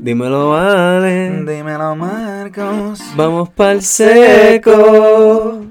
Dímelo, vale. Dímelo, Marcos. Vamos pa'l seco.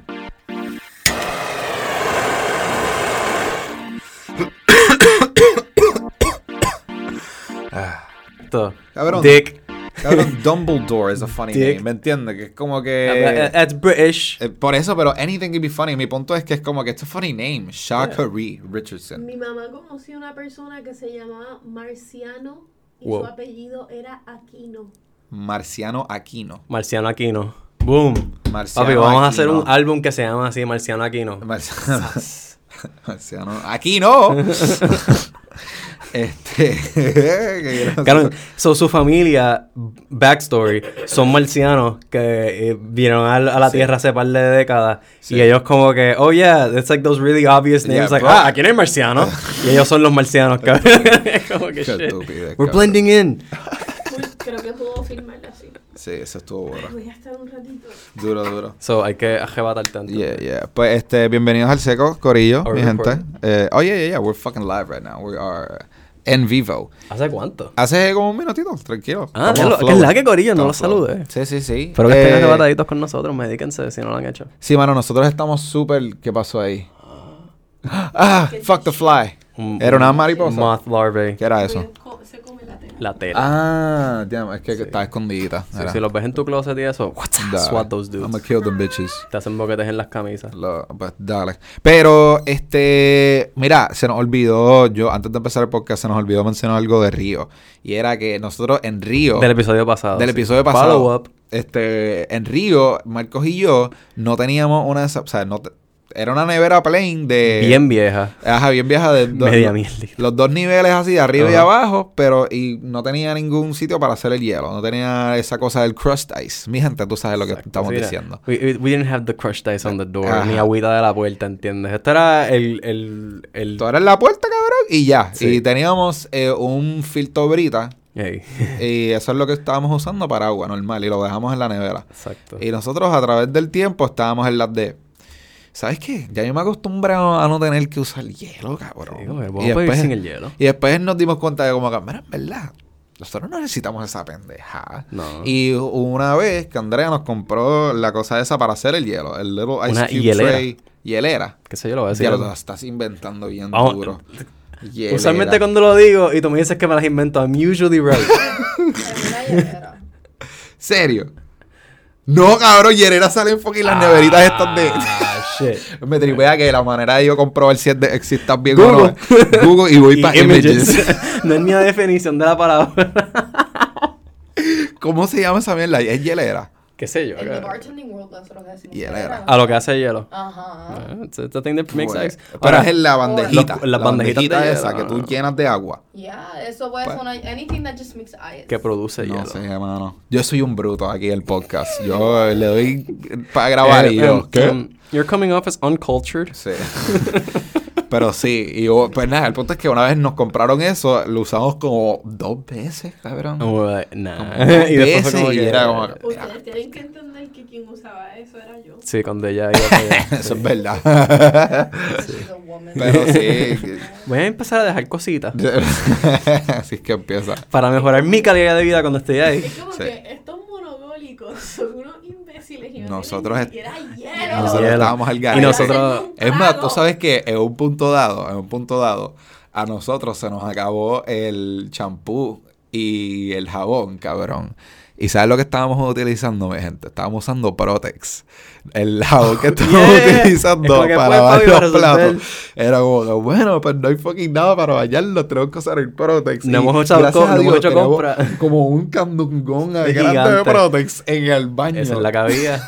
Esto. Cabrón. Dick. Cabrón, Dumbledore is a funny Dick. name, ¿me entiendes? Que es como que... That's British. eh, por eso, pero anything can be funny. Mi punto es que es como que it's a funny name. Shakari Richardson. Mi mamá conoció una persona que se llamaba Marciano y Wow. su apellido era Aquino. Marciano Aquino. Marciano Aquino. Boom. Marciano Papi, vamos a hacer un álbum que se llama así, Marciano Aquino. Marciano, Marciano Aquino. este... Claro, so, su familia, backstory, son marcianos que eh, vinieron a, a la Sí. Tierra hace par de décadas. Sí. Y ellos como que, oh yeah, it's like those really obvious names. Yeah, like, ah, aquí no hay marcianos. y ellos son los marcianos, cabrón. como que shit. We're cabrón. blending in. Creo que puedo filmarla así. Sí, eso estuvo bueno. Voy a estar un ratito. Duro, duro. So, hay que arrebatar tanto. Yeah, yeah. Pues este, bienvenidos al seco, Corillo, Are mi we gente. Eh, oh, yeah, yeah, yeah. We're fucking live right now. We are en vivo. ¿Hace cuánto? Hace como un minutito, tranquilo. Ah, lo- que es la que Corillo, no los saludé. Sí, sí, sí. Espero que estén Eh, arrebataditos con nosotros, medíquense si no lo han hecho. Sí, mano, nosotros estamos súper... ¿Qué pasó ahí? Ah, fuck the fly. Un- Era una mariposa. Moth larvae. ¿Qué era eso? Voy a co- Se come la tela. La tela. Ah, damn, es que está escondidita. Sí, si los ves en tu closet y eso, swat those dudes. I'm gonna kill them bitches. Te hacen boquetes en las camisas. Lo- pues dale. Pero, este, mira, se nos olvidó, yo antes de empezar el podcast, se nos olvidó mencionar algo de Río. Y era que nosotros en Río, Del episodio pasado. del sí. episodio pasado, Follow up. este, en Río, Marcos y yo no teníamos una, de esas- o sea, no te- era una nevera plain de... Bien vieja. Ajá, bien vieja de do- Media mierda. Los dos niveles así, de arriba y abajo, pero y no tenía ningún sitio para hacer el hielo. No tenía esa cosa del crust ice. Mi gente, tú sabes lo que estamos Sí, diciendo. We, didn't have the crushed ice on the door, Ajá. ni agüita de la puerta, ¿entiendes? Esto era el... el, el Tú eres la puerta, cabrón, y ya. Sí. Y teníamos eh, un filtro brita. Y eso es lo que estábamos usando para agua normal. Y lo dejamos en la nevera. Exacto. Y nosotros a través del tiempo estábamos en las de. ¿Sabes qué? Ya yo me acostumbré a no tener que usar hielo, cabrón. Sí, y, después, sin el hielo. y después nos dimos cuenta de como que, mira, en verdad, nosotros no necesitamos esa pendeja. No. Y una vez que Andrea nos compró la cosa esa para hacer el hielo, el little ice Una cube hielera. tray, hielera. ¿Qué sé yo? Lo voy a decir. Ya lo estás inventando bien duro. Usualmente cuando lo digo y tú me dices que me las invento, I'm usually right. ¿Serio? No, cabrón, hielera salen fucking las neveritas estas de... Shit. Me tripea que la manera de yo comprobar si, es de, si estás bien Google. o no. Google y voy para images. images. no es ni la definición de la palabra. ¿Cómo se llama esa mierda? Es hielera. ¿Qué sé yo? En cabrón. bartending world decimos Hielera. hielera. A lo que hace hielo. Ajá. It's, a thing that makes Bueno, sense. pero es en la bandejita. Los- la bandejitas de hielo, esa que tú no. llenas de agua. Yeah, eso puede Pues- sonar anything that just makes ice. que produce No hielo. sé, hermano. Yo soy un bruto aquí en el podcast. Yo le doy para grabar Eh, y yo, um, ¿qué? um, you're coming off as uncultured. Sí. Pero sí, y yo- pues nada, el punto es que una vez nos compraron eso, lo usamos como dos veces, cabrón. Like, nah. Dos y después como y que... era como- Ustedes tienen que entender que quien usaba eso era yo. Sí, cuando ella iba. Eso es Sí. verdad. Woman. Pero sí. Voy a empezar a dejar cositas Así es que empieza. para mejorar mi calidad de vida cuando esté ahí. Es como Sí. que estos monogólicos son y no Nosotros es- tienen ni siquiera hielo. Nosotros Hielo. estábamos al Y garete. nosotros- Es más, tú sabes que en un punto dado, en un punto dado, a nosotros se nos acabó el champú y el jabón, cabrón. ¿Y sabes lo que estábamos utilizando, mi gente? Estábamos usando Protex. El jabón que estábamos Yeah. utilizando Es como que, para para los platos. Era como que, bueno, pues no hay fucking nada para bañarlo. Tenemos que usar el Protex. No Y hemos hecho no hemos Dios, hecho compra. Como un candungón grande de. Protex en el baño. Esa es la cabía.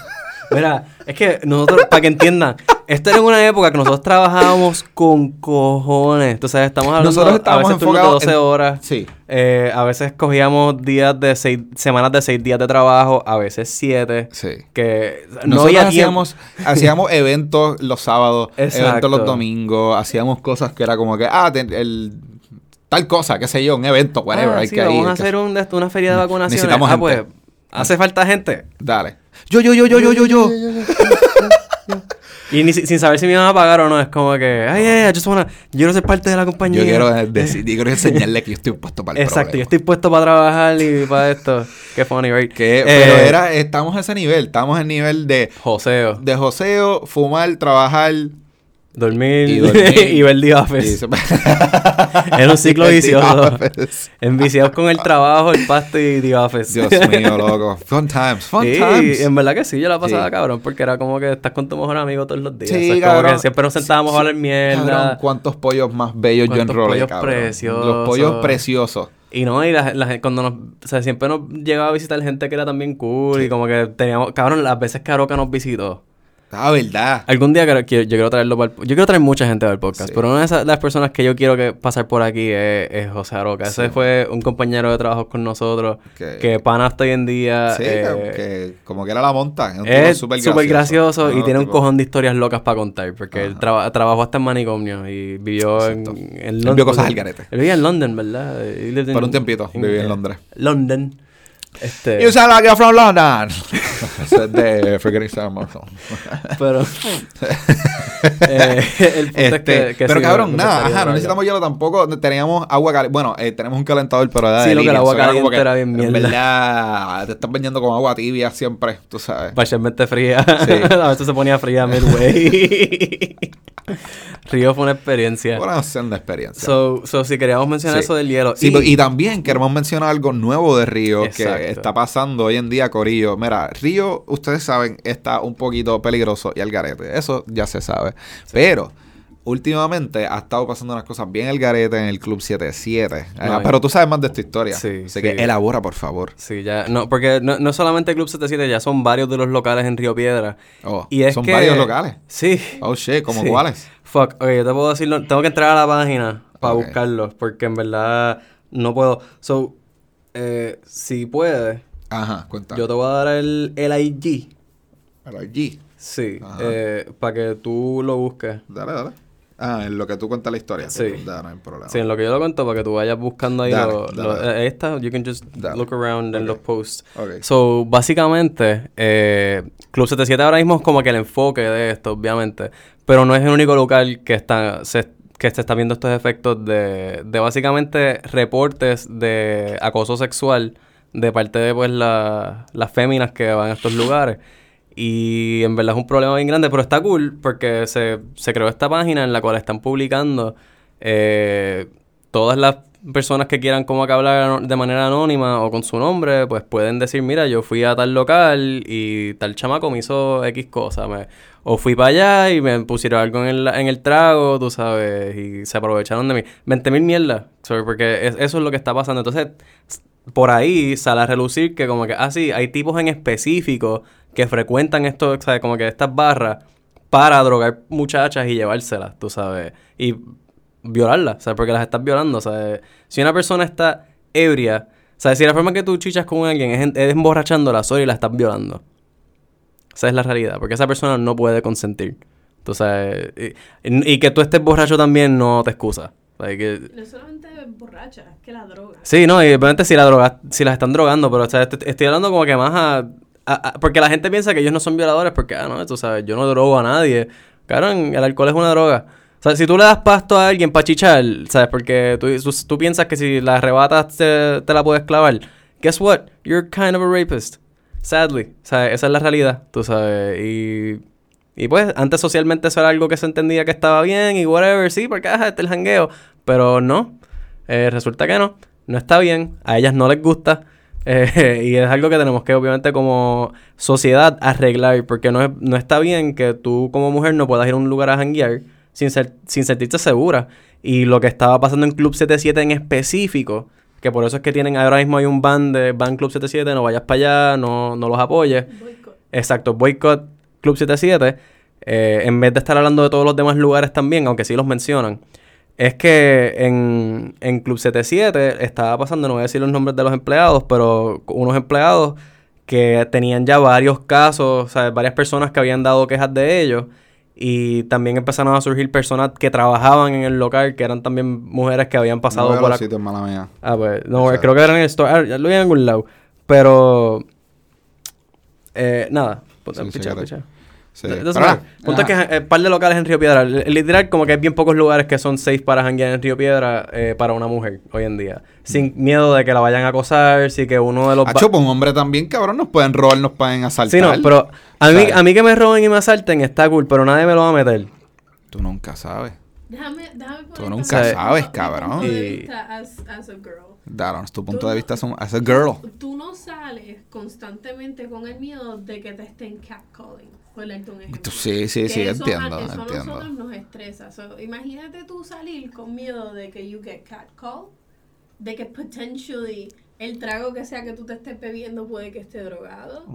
Mira, es que nosotros, para que entiendan, esto era en una época que nosotros trabajábamos con cojones. Entonces, estamos hablando Nosotros estábamos a veces turnos de enfocados 12 en- horas. Sí. Eh, a veces cogíamos días de seis, semanas de 6 días de trabajo, a veces 7. Sí. Que no Nosotros había hacíamos, hacíamos eventos los sábados, Exacto. eventos los domingos, hacíamos cosas que era como que, ah, te- el, tal cosa, qué sé yo, un evento, whatever, Ah, hay sí, que vamos ir. a hacer un, una feria de vacunaciones. Necesitamos ah, gente. pues, hace falta gente. Dale. Yo, yo, yo, yo, yo, yo, yo. Y ni si- sin saber si me iban a pagar o no, es como que, ay, ay, I just wanna, yo quiero ser parte de la compañía. Yo quiero decir, yo quiero enseñarle que yo estoy puesto para el Exacto, yo estoy puesto para trabajar y para esto. Qué funny, right? Que, Eh, pero era, estamos a ese nivel, estamos en nivel de, Joseo, de joseo, fumar, trabajar dormir y y, ver The y Office. Era un ciclo vicioso. Enviciados con el trabajo, el pasto y The Office. Dios mío, loco. Fun times, fun Sí, times. en verdad que sí, yo la pasaba Sí. cabrón, porque era como que estás con tu mejor amigo todos los días. Sí, O sea, es como cabrón. que siempre nos sentábamos a hablar mierda. Cabrón, cuántos pollos más bellos yo enrolé, pollos cabrón. preciosos. Los pollos preciosos. Y no, y la, la cuando nos, o sea, siempre nos llegaba a visitar gente que era también cool y como que teníamos, cabrón, las veces que Aroca nos visitó. Ah, verdad. Algún día quiero- yo quiero traerlo para el, Yo quiero traer mucha gente al podcast, Sí. pero una de esas, las personas que yo quiero que pasar por aquí es, es José Aroca. Ese fue un compañero de trabajo con nosotros, Que- que pana hasta hoy en día. Sí, eh, que, como que era la monta. Es súper gracioso, gracioso. y No, tiene un cojón de historias locas para contar, porque él Ajá. traba- trabajó hasta en manicomio y vivió en, Exacto. en Él London. vio cosas al garete. Él vivía en London, ¿verdad? Por un tiempito, viví en Londres. London. Este, You sound like you're from London. Eso es de Forgetting Sarah Marshall. pero eh, el punto es Este, que, que pero sí, cabrón, nada, ajá, no necesitamos hielo tampoco. Teníamos agua caliente. Bueno, eh, tenemos un calentador, pero era Sí, de lo que el agua era caliente que, era bien En mierda. verdad, te están bañando con agua tibia siempre, tú sabes. Parcialmente fría. Sí. a veces se ponía fría midway. Río fue una experiencia. Una senda experiencia. So, so, si queríamos mencionar Sí. eso del hielo. Sí, y también queremos mencionar algo nuevo de Río Exacto. que está pasando hoy en día, Corillo. Mira, Río, ustedes saben, está un poquito peligroso y al garete. Eso ya se sabe. Pero últimamente ha estado pasando unas cosas bien al garete en el Club 77. No, pero tú sabes más de esta historia. Sí, Así sí. que elabora, por favor. Sí, ya. No, porque no, no solamente Club 77, ya son varios de los locales en Río Piedra. Oh, Y es son que- varios locales. Sí. Oh, shit, ¿como Sí. cuáles? Fuck, oye, yo te puedo decirlo. Tengo que entrar a la página para Ok. buscarlos, porque en verdad no puedo. So, eh, si puedes, Ajá, cuenta. yo te voy a dar el, el IG. Pero allí. Sí, eh, para que tú lo busques. Dale, dale. Ah, en lo que tú cuentas la historia. Sí. Dale, no hay problema. Sí, en lo que yo lo cuento, para que tú vayas buscando ahí Dale, lo, dale, lo- dale. eh, esta, you can just look around en Ok. los posts. Ok. So, básicamente, eh, Club 77 ahora mismo es como que el enfoque de esto, obviamente. Pero no es el único local que está se, que se está viendo estos efectos de, de básicamente reportes de acoso sexual de parte de pues la- las féminas que van a estos lugares. Y en verdad es un problema bien grande, pero está cool porque se, se creó esta página en la cual están publicando eh, todas las personas que quieran como que hablar de manera anónima o con su nombre, pues pueden decir, mira, yo fui a tal local y tal chamaco me hizo X cosa. me- o fui para allá y me pusieron algo en el, en el trago, tú sabes, y se aprovecharon de mí. 20 mil mierda, sorry, porque es- eso es lo que está pasando. Entonces, por ahí sale a relucir que como que, ah, hay tipos en específico que frecuentan esto, ¿sabes? Como que estas barras para drogar muchachas y llevárselas, tú sabes. Y violarlas, ¿sabes? Porque las estás violando, ¿sabes? Si una persona está ebria, ¿sabes? Si la forma que tú chichas con alguien es, es emborrachándola sola y la estás violando. Esa es la realidad, porque esa persona no puede consentir. Tú sabes, y, y que tú estés borracho también no te excusa. Like, que- No es solamente borracha, es que la droga. Sí, no, y obviamente si la droga, si las están drogando, pero o sea, est- estoy hablando como que más a, a- a- porque la gente piensa que ellos no son violadores porque, ah, no, tú sabes, yo no drogo a nadie. Claro, el alcohol es una droga. O sea, si tú le das pasto a alguien para chichar, ¿sabes? Porque tú, tú, tú piensas que si la arrebatas te, te la puedes clavar. Guess what? You're kind of a rapist. Sadly. O sea, esa es la realidad, tú sabes. Y, y pues, antes socialmente eso era algo que se entendía que estaba bien y whatever, sí, porque ajá, este es el jangueo. Pero no. Eh, resulta que no. No está bien. A ellas no les gusta. Eh, y es algo que tenemos que, obviamente, como sociedad arreglar. Porque no, es- no está bien que tú, como mujer, no puedas ir a un lugar a janguear sin, ser, sin sentirte segura. Y lo que estaba pasando en Club 77 en específico, que por eso es que tienen ahora mismo hay un ban de ban Club 77, no vayas para allá, no, no los apoyes. Boicot. Exacto, boycott Club 77, eh, en vez de estar hablando de todos los demás lugares también, aunque sí los mencionan, es que en, en Club 77 estaba pasando, no voy a decir los nombres de los empleados, pero unos empleados que tenían ya varios casos, o sea, varias personas que habían dado quejas de ellos. Y también empezaron a surgir personas que trabajaban en el local, que eran también mujeres que habían pasado no por la... sitios, mala mía. Ah, pues, no, O sea- creo que era en el store. Ah, lo vi en algún lado. Pero. Eh, nada. Pues, Sí, picha, sí, picha. Sí. Entonces, ah, punto es que un par de locales en Río Piedra. L- Literal, como que hay bien pocos lugares que son safe para janguear en Río Piedra eh, para una mujer hoy en día. Sin miedo de que la vayan a acosar, si que uno de los... Hacho, pues un hombre también, cabrón, nos pueden robar, nos pueden asaltar. Sí, no, pero a mí, ¿Sabes? a mí que me roben y me asalten está cool, pero nadie me lo va a meter. Tú nunca sabes. Déjame, déjame Tú nunca sabes, punto cabrón. Y- as, as a girl. Daron, tu punto de no- vista son, as a girl. Tú no sales constantemente con el miedo de que te estén catcalling. Por darte un ejemplo. Sí, sí, Que sí, eso entiendo, a, eso a entiendo. nosotros nos estresa. So, imagínate tú salir con miedo de que you get catcalled, de que potentially el trago que sea que tú te estés bebiendo puede que esté drogado,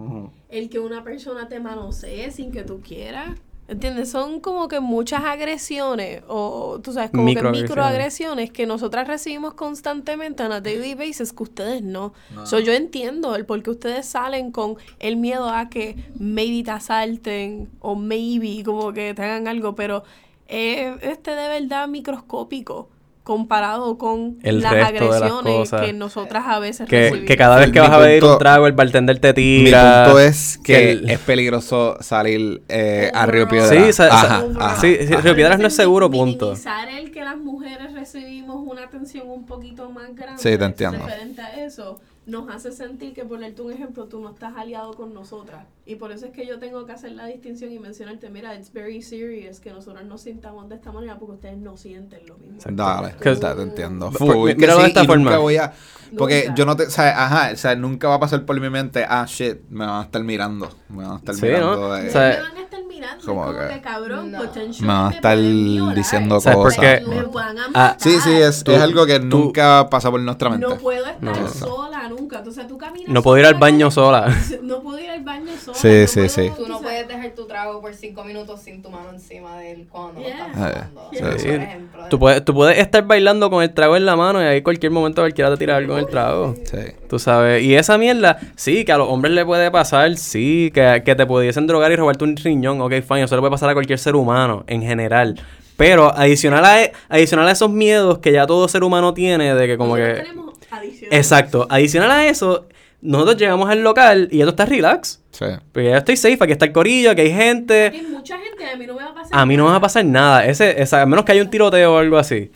el que una persona te manosee sin que tú quieras. ¿Entiendes? Son como que muchas agresiones o tú sabes, como que Microagresiones. microagresiones que nosotras recibimos constantemente en a daily basis que ustedes no. So, yo entiendo el por qué ustedes salen con el miedo a que maybe te asalten o maybe como que te hagan algo, pero es este de verdad microscópico comparado con El las las agresiones cosas. que nosotras a veces Que, recibimos. que cada vez que Mi vas a pedir punto- un trago, el bartender te Mi tira. punto es que el- es peligroso salir eh, a Río Overall. Piedra. Sí, sa- Ajá, ajá, sí, sí, ajá. Río Piedras no es seguro, mi- punto. Minimizar el que las mujeres recibimos una atención un poquito más grande. Sí, te entiendo. Referente a eso, nos hace sentir que, ponerte un ejemplo, tú no estás aliado con nosotras. Y por eso es que yo tengo que hacer la distinción y mencionarte, mira, it's very serious que nosotros nos sintamos de esta manera porque ustedes no sienten lo mismo. Dale, Que- te entiendo. Por- Full, que míralo de esta y forma. Nunca voy a, porque Nunca. yo no te, o sea, ajá, o sea, nunca va a pasar por mi mente, ah, shit, me van a estar mirando, me van a estar Sí, mirando. Mirando, como como que- que, cabrón, No. Me van a estar diciendo ¿Sabes por cosas. qué? me ¿no? van a Ah. Sí, sí, es, Tú- es algo que tú- nunca pasa por nuestra mente. No puedo estar No. sola nunca. Entonces tú caminas. No puedo ir al baño sola. No puedo ir al baño sola. Sí, no sí, puedo, sí. Tú no puedes dejar tu trago por cinco minutos sin tu mano encima de él cuando Yeah. lo estás tomando. sí, Por sí. ejemplo. Tú puedes, tú puedes estar bailando con el trago en la mano y ahí cualquier momento cualquiera te tira algo en el trago. Sí. Tú sabes, y esa mierda, sí, que a los hombres le puede pasar, sí, que, que te pudiesen drogar y robarte un riñón, ok, fine, eso le puede pasar a cualquier ser humano, en general. Pero adicional a, adicional a esos miedos que ya todo ser humano tiene, de que como nosotros que... tenemos adicional. Exacto, adicional a eso, nosotros llegamos al local y ya tú estás relax. Sí. Porque ya estoy safe, aquí está el corillo, aquí hay gente. Hay mucha gente, a mí no me va a pasar A mí no me va a nada. pasar nada, ese, esa, a menos que haya un tiroteo o algo así.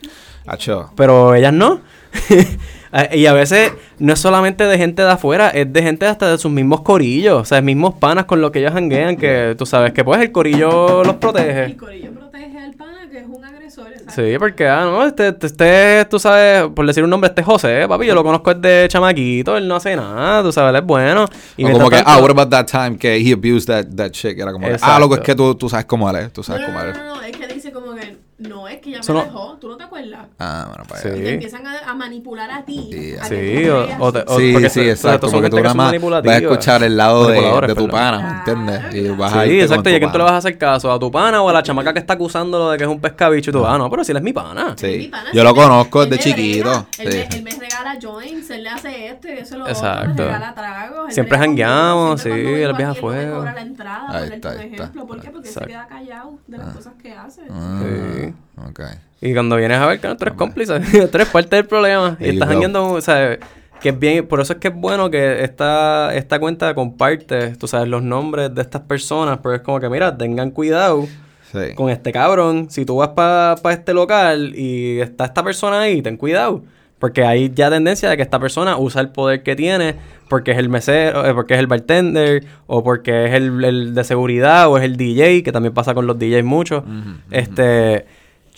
Acho. Pero ellas no. y a veces no es solamente de gente de afuera, es de gente hasta de sus mismos corillos, o sea, mismos panas con los que ellos hanguean, que tú sabes que pues el corillo los El protege. corillo protege al pana que es un agresor. exacto. Sí, porque, ah, no, este, este, este, tú sabes, por decir un nombre, este es José, papi, yo lo conozco desde chamaquito, él no hace nada, tú sabes, él es bueno. Y O como que, tanto- ah, what about that time que he abused that, that shit? Que era como, que, ah, loco, es que tú, tú sabes cómo él es, tú sabes no, cómo no, él es. no, no, es que no, es que ya me no- dejó, tú no te acuerdas. Ah, bueno, para Sí. Te empiezan a, a manipular a ti. Sí, a Sí, o- o te- o- Sí, porque sí, son- exacto. son Porque tú nada más vas a escuchar el lado de, de tu pana, ¿me entiendes? Y vas a Sí, irte con exacto. tu ¿Y a quién tú le vas a hacer caso? ¿A tu pana o a la chamaca que está acusándolo de que es un pescabicho? Y tú, ah, no, pero si él es mi pana. Sí. Mi pana Yo lo conozco desde chiquito. Él, me, él me regala joints, él le hace esto y eso lo Exacto. otro, me regala tragos. Siempre jangueamos, sí, él viaja la entrada, Ahí por está, está. ejemplo. ¿Por qué? Porque Exacto. se queda callado de las cosas que hace. Y cuando vienes a ver que no, tú eres cómplice, tú eres parte del problema. Y There estás go. jangueando, o sea, que es bien, por eso es que es bueno que esta, esta cuenta comparte, tú sabes, los nombres de estas personas, pero es como que, mira, tengan cuidado Sí. con este cabrón. Si tú vas para este local y está esta persona ahí, ten cuidado. Porque hay ya tendencia de que esta persona usa el poder que tiene porque es el mesero, eh, porque es el bartender, o porque es el, el de seguridad, o es el DJ, que también pasa con los DJs mucho. Este.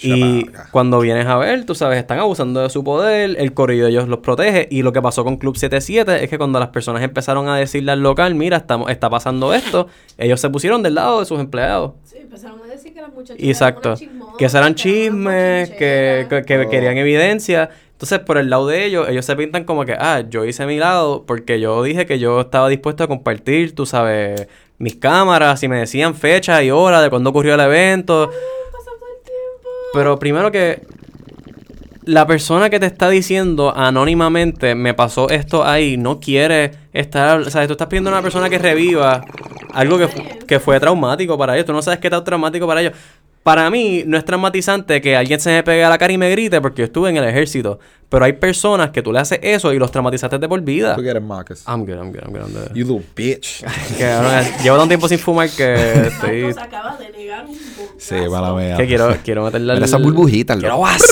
Y cuando vienes a ver, tú sabes, están abusando de su poder, el corrido de ellos los protege. Y lo que pasó con Club 77 es que cuando las personas empezaron a decirle al local, mira, estamos, está pasando esto, ellos se pusieron del lado de sus empleados. Sí, empezaron a decir que las muchachas Exacto. eran Que eran chismes, que, que, que Oh. querían evidencia. Entonces, por el lado de ellos, ellos se pintan como que, ah, yo hice mi lado porque yo dije que yo estaba dispuesto a compartir, tú sabes, mis cámaras y me decían fecha y hora de cuándo ocurrió el evento. Pero primero que la persona que te está diciendo anónimamente me pasó esto ahí, no quiere estar, o sea, tú estás pidiendo a una persona que reviva algo que, que fue traumático para ellos, tú no sabes qué tan traumático para ellos. para mí no es traumatizante que alguien se me pegue a la cara y me grite porque yo estuve en el ejército. Pero hay personas que tú le haces eso y los traumatizaste de por vida. ¿Tú quieres, Marcus? I'm good, I'm good, I'm good. I'm good. You little bitch. Que, llevo tanto tiempo sin fumar que estoy... Marcos acaba de negar un. Sí, mala mía. que quiero, quiero meterle al- esas burbujitas, Quiero guas.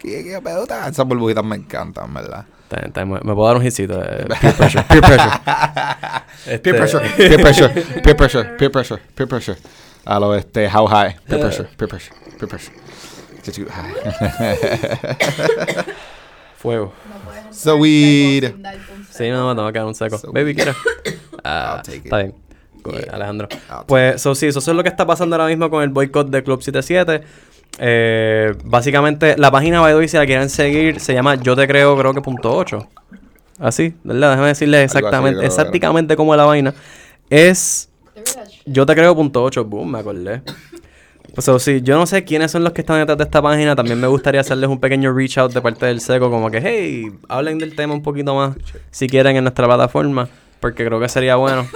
¿Qué, qué pedota? Esas burbujitas me encantan, ¿verdad? Está Me me puedo dar un hitcito. eh, peer pressure, peer pressure. Este, Peer pressure, peer pressure, peer pressure, peer pressure, peer pressure. A lo este, how high? Peer pressure, peer pressure, peer pressure. Get you high. Fuego. No So un Sí, seco. no, me tengo que un seco. So Baby, ¿quieres? Ah, I'll take it. está bien. Yeah. Alejandro. Take Pues, so, sí, eso es lo que está pasando ahora mismo con el boicot de Club 77. Eh, básicamente, la página by way, si la quieren seguir, se llama Yo Te Creo, creo que punto 8. Así, ¿verdad? Déjame decirles así, exactamente, creo, exactamente cómo es la vaina. Es. Yo te creo punto 8, boom, me acordé. Pues so, sí, yo no sé quiénes son los que están detrás de esta página. También me gustaría hacerles un pequeño reach out de parte del seco, como que, hey, hablen del tema un poquito más si quieren en nuestra plataforma, porque creo que sería bueno.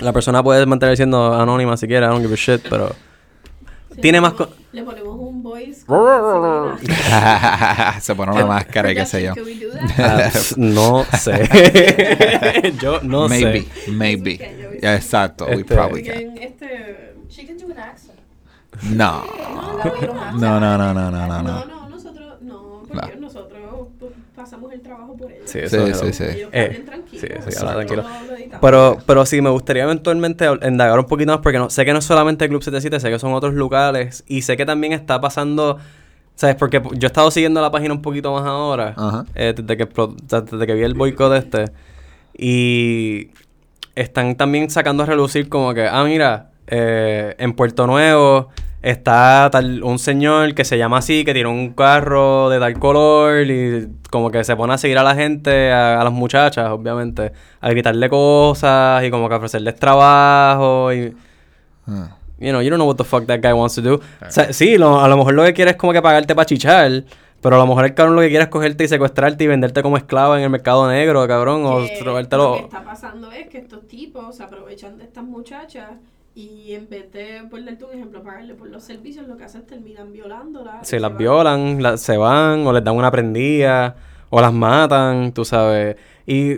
La persona puede mantener siendo anónima si quiere, I don't give a shit, pero Sí, tiene más. Le ponemos un voice. Se pone una máscara y qué sé yo. We? Ah, pff, no sé. yo no maybe, sé. maybe. Yeah, exacto, we Este- probably can. Este... She can do an accent. No. No, no, no, no, no, no, No, no. no, nosotros, no, porque nosotros pasamos el trabajo por ellos. Sí, Sí, es sí, sí. Ellos Eh, tranquilos. sí, sí, tranquilo. Pero, pero sí, me gustaría eventualmente indagar un poquito más porque no, sé que no es solamente Club 77, sé que son otros locales y sé que también está pasando, ¿sabes? Porque yo he estado siguiendo la página un poquito más ahora, Ajá. eh, desde, que, desde que vi el boicot este y están también sacando a relucir como que, ah, mira, eh, en Puerto Nuevo está tal, un señor que se llama así, que tiene un carro de tal color y como que se pone a seguir a la gente, a, a las muchachas, obviamente, a gritarle cosas y como que a ofrecerles trabajo y... Ah. You know, you don't know what the fuck that guy wants to do. O sea, sí, lo- a lo mejor lo que quiere es como que pagarte para chichar, pero a lo mejor el cabrón lo que quiere es cogerte y secuestrarte y venderte como esclava en el mercado negro, cabrón, o robártelo. Lo que está pasando es que estos tipos se aprovechan de estas muchachas y en vez de, por darte un ejemplo, pagarle por los servicios, lo que hacen es terminan violándolas. Si y las se violan, la- se van, o les dan una prendida, o las matan, tú sabes. Y,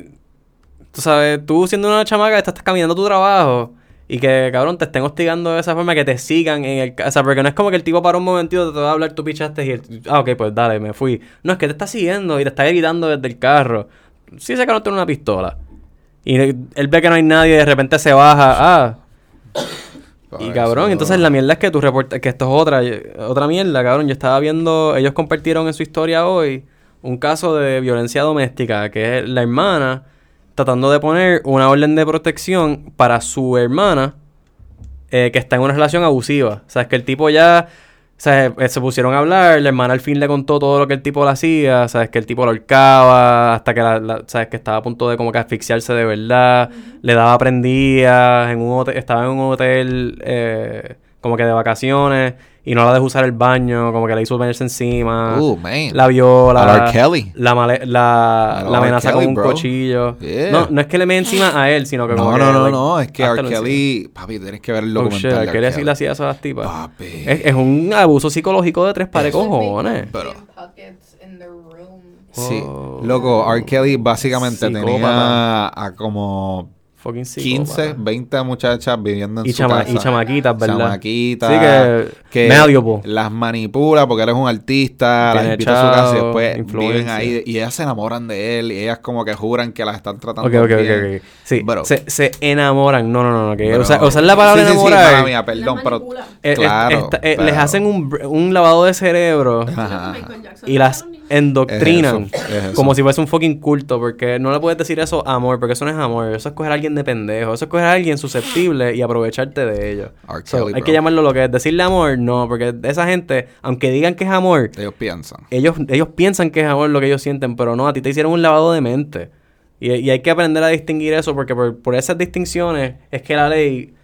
tú sabes, tú siendo una chamaca, estás caminando tu trabajo. Y que, cabrón, te estén hostigando de esa forma, que te sigan en el... O sea, porque no es como que el tipo para un momentito te va a hablar, tú pichaste y... el- ah, ok, pues dale, me fui. No, es que te está siguiendo y te está gritando desde el carro. Sí, ese cabrón tiene una pistola. Y él ve que no hay nadie y de repente se baja. Ah, Y eso- cabrón, entonces la mierda es que tú reportas, que esto es otra, otra mierda, cabrón. Yo estaba viendo, ellos compartieron en su historia hoy un caso de violencia doméstica, que es la hermana tratando de poner una orden de protección para su hermana eh, que está en una relación abusiva. O sea, es que el tipo ya, sea, eh, se pusieron a hablar, la hermana al fin le contó todo lo que el tipo le hacía, o sea, es que el tipo lo ahorcaba, hasta que la, la- sabes que estaba a punto de como que asfixiarse de verdad, le daba prendidas, en un hotel, estaba en un hotel eh, como que de vacaciones y no la dejó usar el baño, como que le hizo ponerse encima, Uh, man. la viola, A R. Kelly. la, male- la, la amenaza Kelly, con un bro. cuchillo. Yeah. No, no es que le mee encima a él, sino que como No, que, no, no, like, no. Es que R. Kelly. Papi, tienes que ver el Oh, documental. shit. Kelly así Kelly. le hacía eso a las tipas. Papi. Es, es un abuso psicológico de tres pares cojones. Pero-. Sí. Oh. Loco, R. Kelly básicamente Psicópata. tenía a como Fucking 15, psicópata. 20 muchachas viviendo en Y, su chama- casa. y chamaquitas, ¿verdad? Chamaquitas. Sí, que, que medio, las manipula porque eres un artista, las invita a su casa y después viven ahí y ellas se enamoran de él y ellas como que juran que las están tratando Ok, ok, ok, bien. ok. Sí, Bro. se, se enamoran. No, no, no, no. Que Bro. usa- usar la palabra Sí, sí, sí, enamorar. mala mía, perdón, pero eh, Claro, esta- eh, Les hacen un, un lavado de cerebro Ajá. Y las. Endoctrinan Es es como si fuese un fucking culto. Porque no le puedes decir eso amor, porque eso no es amor. Eso es coger a alguien de pendejo. Eso es coger a alguien susceptible y aprovecharte de. So, Kelly, hay que llamarlo lo que es. Decirle amor, no, porque esa gente, aunque digan que es amor, Ellos piensan. ellos, ellos piensan que es amor lo que ellos sienten, pero no, a ti te hicieron un lavado de mente. Y, y hay que aprender a distinguir eso, porque por, por esas distinciones es que la ley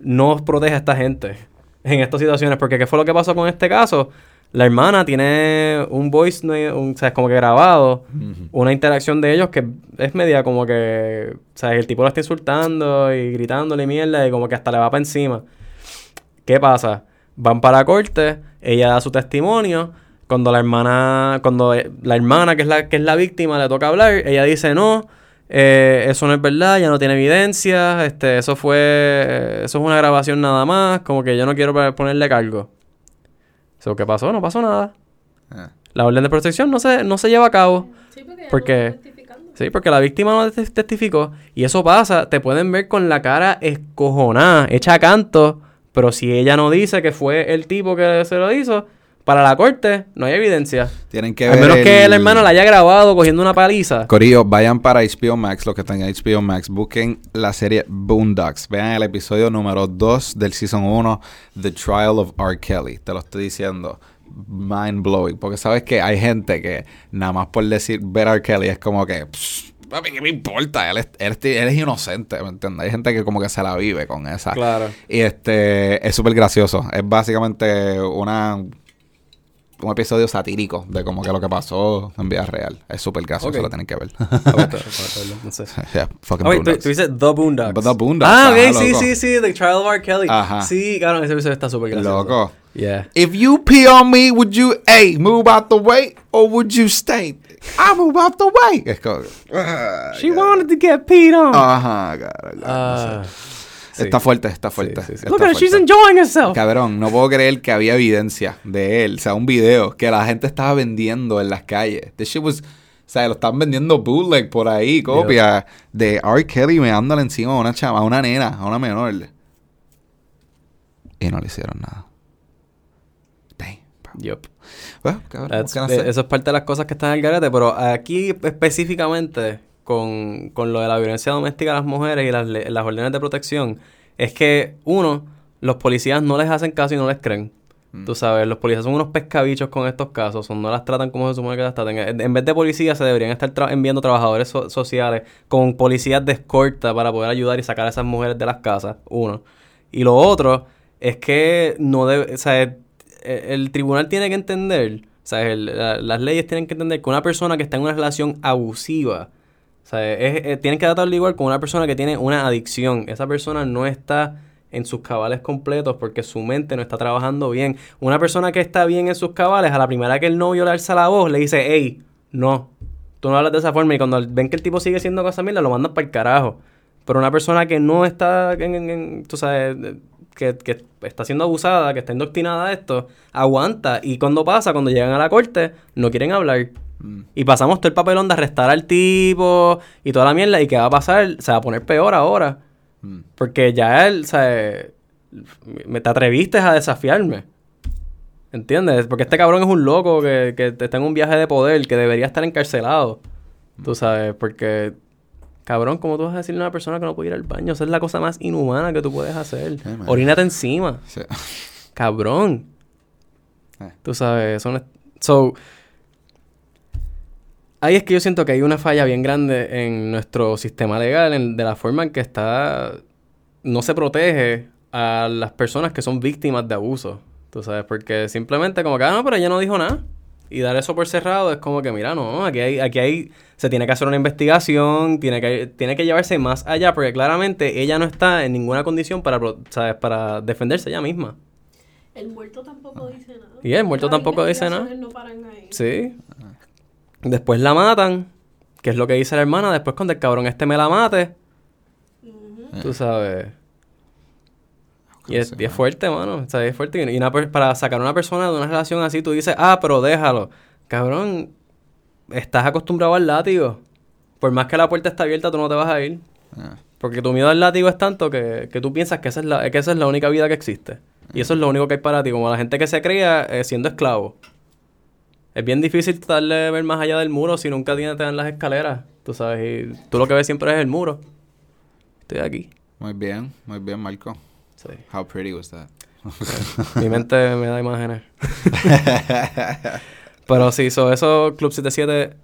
no protege a esta gente en estas situaciones. Porque ¿qué fue lo que pasó con este caso? La hermana tiene un voice, no- un, o sea, es como que grabado, una interacción de ellos que es media como que, o sea, el tipo lo está insultando y gritándole mierda y como que hasta le va para encima. ¿Qué pasa? Van para la corte, ella da su testimonio. Cuando la hermana, cuando eh, la hermana que es la, que es la víctima le toca hablar, ella dice no, eh, eso no es verdad, ya no tiene evidencia, este, eso fue, eso es una grabación nada más, como que yo no quiero ponerle cargo. Eso, ¿qué pasó? No pasó nada. Ah. La orden de protección no se, no se lleva a cabo. Sí, porque. Sí, porque la víctima no te- testificó. Y eso pasa, te pueden ver con la cara escojonada, hecha a canto. Pero si ella no dice que fue el tipo que se lo hizo, para la corte no hay evidencia. Tienen que A ver menos que el hermano la haya grabado cogiendo una paliza. Corillo, vayan para HBO Max, los que tengan HBO Max, busquen la serie Boondocks. Vean el episodio número 2 del Season 1, The Trial of R. Kelly. Te lo estoy diciendo. Mind blowing. Porque sabes que hay gente que nada más por decir ver a R. Kelly es como que. "Psh, Papi, ¿qué me importa? Él es, él, es- él es inocente, ¿me entiendes? Hay gente que como que se la vive con esa. Claro. Y este es súper gracioso. Es básicamente una un episodio satírico de como que lo que pasó en vida real. Es súper gracioso, Ok. lo tienen que ver. No sé. yeah, fucking Ah, wait, tú, dices The Boondocks. The Boondocks, Ah, ok, ajá, sí, sí, sí, The Trial of R. Kelly. Ajá. Sí, claro, ese episodio está súper gracioso. Loco. Yeah. If you pee on me, would you A, move out the way or would you stay? I move out the way. Es como, ah, She God. wanted to get peed on. Ajá, Ah, no sé. Sí. Está fuerte, está fuerte. Sí, sí, sí. está Look at her, she's enjoying herself. Cabrón, no puedo creer que había evidencia de él. O sea, un video que la gente estaba vendiendo en las calles. This shit was... O sea, lo están vendiendo bootleg por ahí, copia de R. Kelly meándole encima a una chama, a una nena, a una menor. Y no le hicieron nada. Yup. Well, cabrón, eh, eso es parte de las cosas que están en el garete, pero aquí específicamente con, con lo de la violencia doméstica a las mujeres y las, las órdenes de protección, es que uno, los policías no les hacen caso y no les creen. Mm. Tú sabes, los policías son unos pescabichos con estos casos, son, no las tratan como se supone que las traten. En, en vez de policías se deberían estar tra- enviando trabajadores so- sociales con policías de escorta para poder ayudar y sacar a esas mujeres de las casas, uno. Y lo otro es que no debe, o sea, el, el tribunal tiene que entender, o sea, el- la- las leyes tienen que entender que una persona que está en una relación abusiva, o sea, es- que tratarlo igual con una persona que tiene una adicción. Esa persona no está en sus cabales completos porque su mente no está trabajando bien. Una persona que está bien en sus cabales, a la primera que el novio le alza la voz, le dice, hey, no, tú no hablas de esa forma. Y cuando ven que el tipo sigue siendo cosa lo mandan para el carajo. Pero una persona que no está, tú sabes, que, que está siendo abusada, que está indoctrinada a esto, aguanta. Y cuando pasa, cuando llegan a la corte, no quieren hablar. Mm. Y pasamos todo el papelón de arrestar al tipo y toda la mierda. ¿Y qué va a pasar? Se va a poner peor ahora. Mm. Porque ya él, o sea, me te atreviste a desafiarme. ¿Entiendes? Porque este cabrón es un loco que, que está en un viaje de poder, que debería estar encarcelado. Tú sabes, porque, cabrón, ¿cómo tú vas a decirle a una persona que no puede ir al baño? Esa es la cosa más inhumana que tú puedes hacer. Man. Orínate encima. Sí. Cabrón. Eh. Tú sabes, son... So, ahí es que yo siento que hay una falla bien grande en nuestro sistema legal, en- de la forma en que está... No se protege a las personas que son víctimas de abuso. Tú sabes, porque simplemente como que, ah, no, pero ella no dijo nada. Y dar eso por cerrado es como que, mira, no, aquí hay, aquí hay, se tiene que hacer una investigación, tiene que, tiene que llevarse más allá, porque claramente ella no está en ninguna condición para, ¿sabes? para defenderse ella misma. El muerto tampoco dice nada. Y el muerto Las tampoco dice nada. no paran ahí. Sí. Después la matan, que es lo que dice la hermana. Después cuando el cabrón este me la mate, tú sabes. Y es, Sí, y es fuerte, mano. O sea, es fuerte. Y una para sacar a una persona de una relación así, tú dices, ah, pero déjalo. Cabrón, estás acostumbrado al látigo. Por más que la puerta está abierta, tú no te vas a ir. Ah. Porque tu miedo al látigo es tanto que, que tú piensas que esa, es la, que esa es la única vida que existe. Y eso es lo único que hay para ti, como la gente que se cría eh, siendo esclavo. Es bien difícil tratar de ver más allá del muro si nunca tienes te dan las escaleras, tú sabes, y tú lo que ves siempre es el muro. Estoy aquí. Muy bien, muy bien, Marco. Sí. How pretty was that? Mi mente me da imágenes. Pero sí, so, eso, Club 77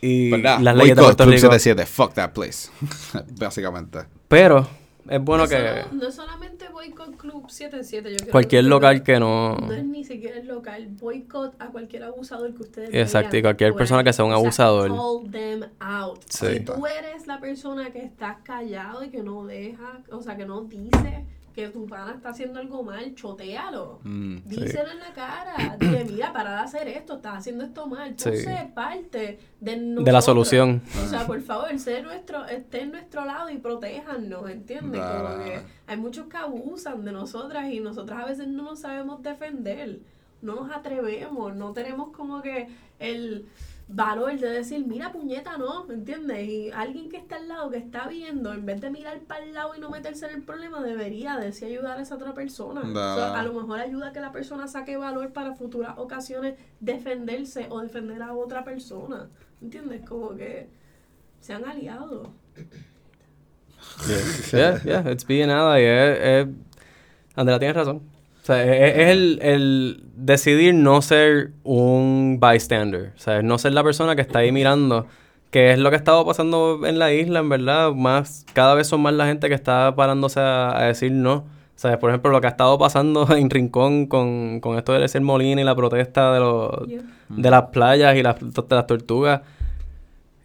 y las leyes de Puerto Club Rico. 77, fuck that place. Básicamente. Pero es bueno no, que solo- no solamente boicot Club 77, yo creo cualquier que- local que no... No es ni siquiera el local, boicot a cualquier abusador que ustedes Exacto, y cualquier persona que sea un O sea, abusador. call them out. Sí. Si tú eres la persona que estás callado y que no deja, o sea, que no dice que tu pana está haciendo algo mal, chotealo. Mm, Díselo en la cara. Dile, mira, para de hacer esto, estás haciendo esto mal. Tú Sí. sé parte de, De la nosotros. solución. O sea, por favor, sé nuestro, esté en nuestro lado y protéjanos, ¿entiendes? Como Da. que hay muchos que abusan de nosotras y nosotras a veces no nos sabemos defender. No nos atrevemos, no tenemos como que el valor de decir, mira puñeta, no, ¿me entiendes? Y alguien que está al lado, que está viendo, en vez de mirar para el lado y no meterse en el problema, debería decir ayudar a esa otra persona. Da. O sea, a lo mejor ayuda a que la persona saque valor para futuras ocasiones defenderse o defender a otra persona. ¿Entiendes? Como que se han aliado. Yeah, yeah, it's being ally. Es, es- Andrea tiene razón. Sea, es, es el, el decidir no ser un bystander. O sea, no ser la persona que está ahí mirando. Que es lo que ha estado pasando en la isla, en verdad. Más, cada vez son más la gente que está parándose a, a decir no. O sea, por ejemplo, lo que ha estado pasando en Rincón con, con esto del ser Molina y la protesta de, los, Yeah. de las playas y las, de las tortugas.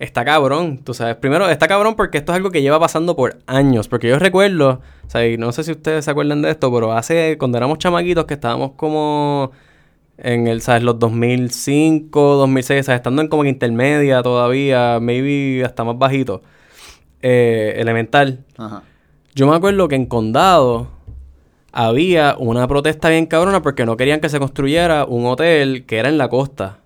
Está cabrón, tú sabes. Primero, está cabrón porque esto es algo que lleva pasando por años. Porque yo recuerdo, o sea, y no sé si ustedes se acuerdan de esto, pero hace, cuando éramos chamaquitos, que estábamos como en el, ¿sabes? Los 2005, 2006, ¿sabes? Estando en como que intermedia todavía, maybe hasta más bajito. Eh, elemental. Ajá. Yo me acuerdo que en Condado había una protesta bien cabrona porque no querían que se construyera un hotel que era en la costa.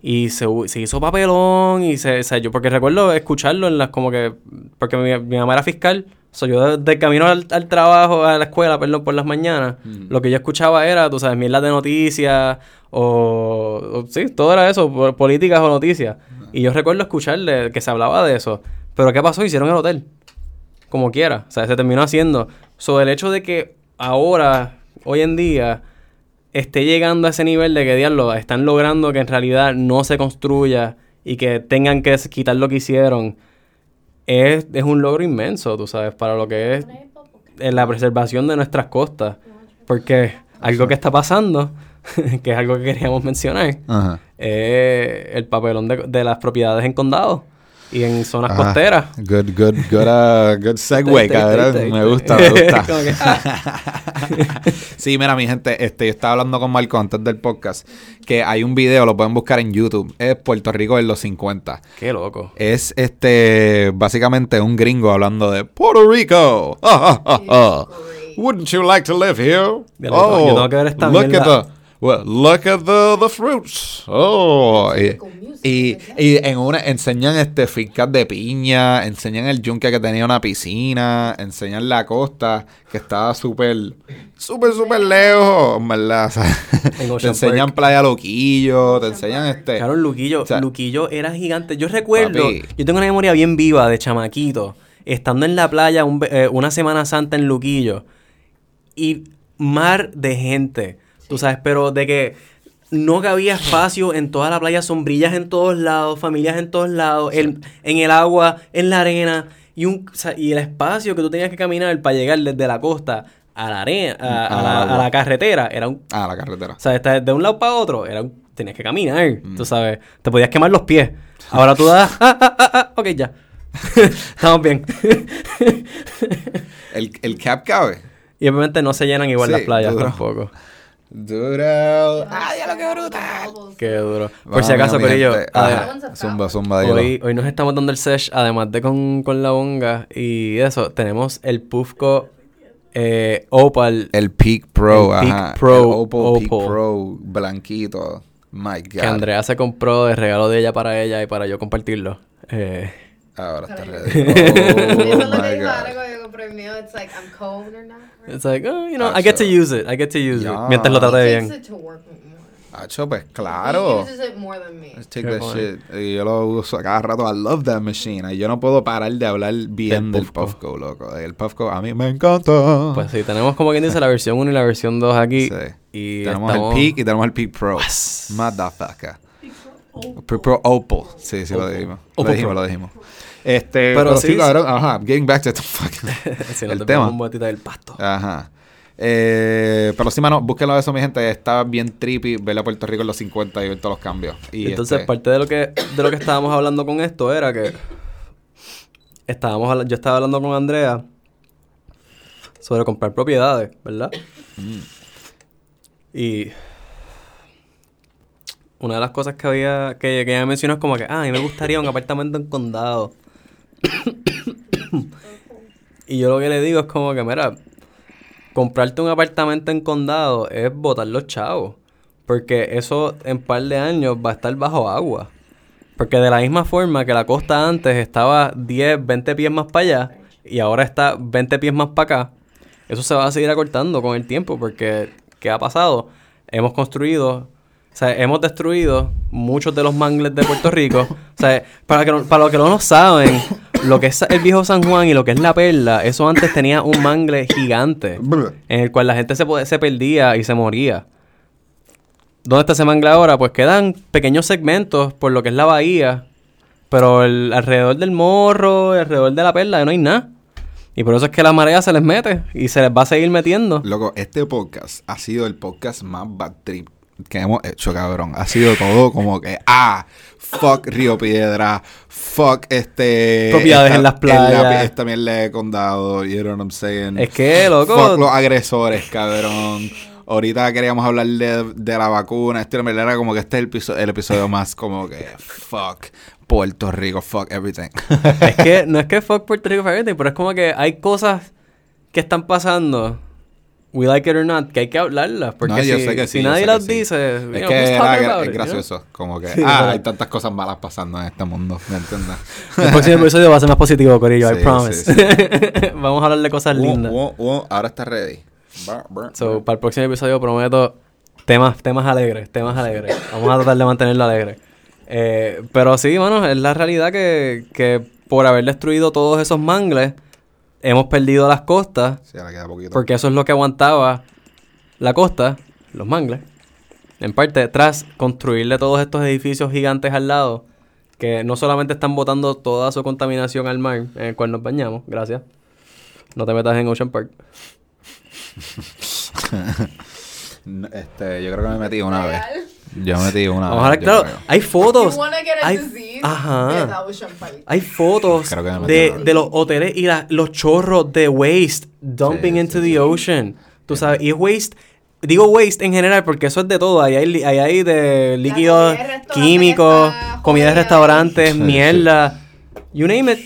Y se, se hizo papelón y se, yo porque recuerdo escucharlo en las como que porque mi, mi mamá era fiscal, o sea, yo de, de camino al, al trabajo, a la escuela, perdón, por las mañanas, Mm. lo que yo escuchaba era, tú sabes, mierdas de noticias o, o- sí, todo era eso, po- políticas o noticias. Y yo recuerdo escucharle que se hablaba de eso. Pero ¿qué pasó? Hicieron el hotel como quiera. O sea, se terminó haciendo. Sobre el hecho de que ahora, hoy en día, esté llegando a ese nivel de que, diablo, están logrando que en realidad no se construya y que tengan que quitar lo que hicieron, es, es un logro inmenso, tú sabes, para lo que es la preservación de nuestras costas. Porque algo que está pasando, que es algo que queríamos mencionar, Ajá. es el papelón de, de las propiedades en condados y en zonas costeras. Good, good, good, uh, good segue, cabrón. Me gusta, me gusta. Que, ah. sí, mira, mi gente, este, yo estaba hablando con Marco antes del podcast que hay un video, lo pueden buscar en YouTube. Es Puerto Rico en los 50. Qué loco. Es este, básicamente un gringo hablando de Puerto Rico. Ah, ah, ah. Wouldn't you like to live here? Ya lo tengo- yo tengo que ver esta look at the, well, look at the, the fruits. Oh, y, y, y en una enseñan este fincas de piña, enseñan el yunque que tenía una piscina, enseñan la costa que estaba súper, súper, súper lejos, ¿verdad? O sea, En te enseñan Park. Playa Loquillo, te enseñan este... Claro, Luquillo, O sea, Luquillo era gigante. Yo recuerdo, Papi. yo tengo una memoria bien viva de chamaquito, estando en la playa un eh, una Semana Santa en Luquillo y mar de gente, tú sabes, pero de que no cabía espacio en toda la playa, sombrillas en todos lados, familias en todos lados, el- en el agua, en la arena y un o sea, y el espacio que tú tenías que caminar para llegar desde la costa a la arena, a, a la, a la carretera, era un Ah, la carretera. o sea, de un lado para otro, era un- tenías que caminar, tú sabes. Te podías quemar los pies. Ahora tú das, ah, ah, ah, ok, ya. Estamos bien. El, el cap cabe. y obviamente no se llenan igual Sí, las playas tampoco. Duro. ¡Ah, ya lo que brutal! Qué duro. Por Vamos, si acaso, Corillo. Zumba, zumba, dilo. hoy, hoy nos estamos dando el sesh, además de con, con la bonga y eso, tenemos el Pufco eh, Opal, El Peak Pro, El Peak ajá. Pro, el Opal, Peak. Pro, blanquito. My God. que Andrea se compró de regalo de ella para ella y para yo compartirlo. Eh, Ahora está ready. Eso Oh, es lo que my dijo ahora God. cuando yo compré el mío. It's like, I'm cold or not. It's like, oh, you know, I get to use it, I get to use Ya. it. Mientras lo He trate bien. it to work more. Acho, pues He claro. uses it more than me. Let's take Qué that bueno. shit. Y yo lo uso a cada rato. I love that machine. Y yo no puedo parar de hablar bien Del del Puffco. Loco. El Puffco a mí me encanta. Pues sí, tenemos como quien dice la versión 1 y la versión 2 aquí. Sí. Y tenemos estamos- el Peak y tenemos el Peak Pro. Yes. Motherfucker. Peak Pro Opal. Sí, sí, lo Opal. dijimos. Opal lo dijimos, Pro. lo dijimos. Este, Pero pero, sí, cabrón. Ajá. Getting back to the fucking... si no el te tema. un botita del pasto. Ajá. Eh, pero sí, mano, búsquenlo eso, mi gente. Está bien trippy verle a Puerto Rico en los 50 y ver todos los cambios. Y Entonces, este, parte de lo que de lo que estábamos hablando con esto era que estábamos yo estaba hablando con Andrea sobre comprar propiedades, ¿verdad? Y una de las cosas que había que, que ella mencionó es como que, ah, a mí me gustaría un apartamento en condado. Y yo lo que le digo es como que, mira, comprarte un apartamento en condado es botar los chavos. Porque eso en par de años va a estar bajo agua. Porque de la misma forma que la costa antes estaba 10, 20 pies más para allá y ahora está 20 pies más para acá, eso se va a seguir acortando con el tiempo porque ¿qué ha pasado? Hemos construido, o sea, hemos destruido muchos de los mangles de Puerto Rico. o sea, para, que para los que no lo saben, lo que es el viejo San Juan y lo que es la perla, eso antes tenía un mangle gigante en el cual la gente se, se perdía y se moría. ¿Dónde está ese mangle ahora? Pues quedan pequeños segmentos por lo que es la bahía, pero alrededor del morro, alrededor de la perla, no hay nada. Y por eso es que la marea se les mete y se les va a seguir metiendo. Loco, este podcast ha sido el podcast más bad trip que hemos hecho, cabrón. Ha sido todo como que, ah, fuck Río Piedra, fuck este... Propiedades esta- en las playas. Esta mierda de condado, you know what I'm saying. Es que, loco. Fuck los agresores, cabrón. Ahorita queríamos hablar de, de la vacuna. Este en era como que este es el episodio, el episodio más como que, fuck Puerto Rico, fuck everything. es que no es que fuck Puerto Rico everything, pero es como que hay cosas que están pasando, we like it or not, que hay que hablarlas. Porque No, si, que si sí, yo nadie las dice, Es know, que era about es it, you know? gracioso. Como que, Sí, ah, ¿verdad? hay tantas cosas malas pasando en este mundo. ¿Me entiendes? El próximo episodio va a ser más positivo, Corillo, I Sí, promise. sí, Vamos a hablar de cosas Uh, lindas. uh, uh, ahora está ready. Brr, brr, So, brr. para el próximo episodio prometo temas, temas alegres, temas alegres. Vamos a tratar de mantenerlo alegre. Eh, pero sí, mano, es la realidad que, que por haber destruido todos esos mangles, hemos perdido las costas, Sí, ahora queda poquito. porque eso es lo que aguantaba la costa, los mangles. En parte, tras construirle todos estos edificios gigantes al lado, que no solamente están botando toda su contaminación al mar, en el cual nos bañamos, gracias. No te metas en Ocean Park. Este, yo creo que me metí una vez. Yo me metí una a vez. claro, creo. hay fotos. Hay, ajá. Hay fotos de, de los hoteles y la- los chorros de waste dumping Sí, into sí, the sí. ocean. Tú sabes, y es waste. Digo waste en general porque eso es de todo. Ahí hay, ahí hay de líquidos comida de restaurante químicos, comida de restaurantes, Sí, mierda. You name it.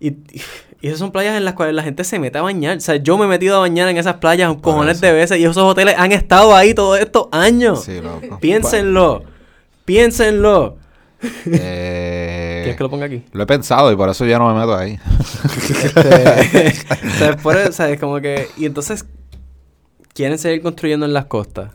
Y, y esas son playas en las cuales la gente se mete a bañar. O sea, yo me he metido a bañar en esas playas un cojones de veces y esos hoteles han estado ahí todos estos años. Sí, loco. Piénsenlo. Piénsenlo. Eh, ¿Quieres que lo ponga aquí? Lo he pensado y por eso ya no me meto ahí. Este, o sea, por eso, ¿sabes? Como que... Y entonces quieren seguir construyendo en las costas.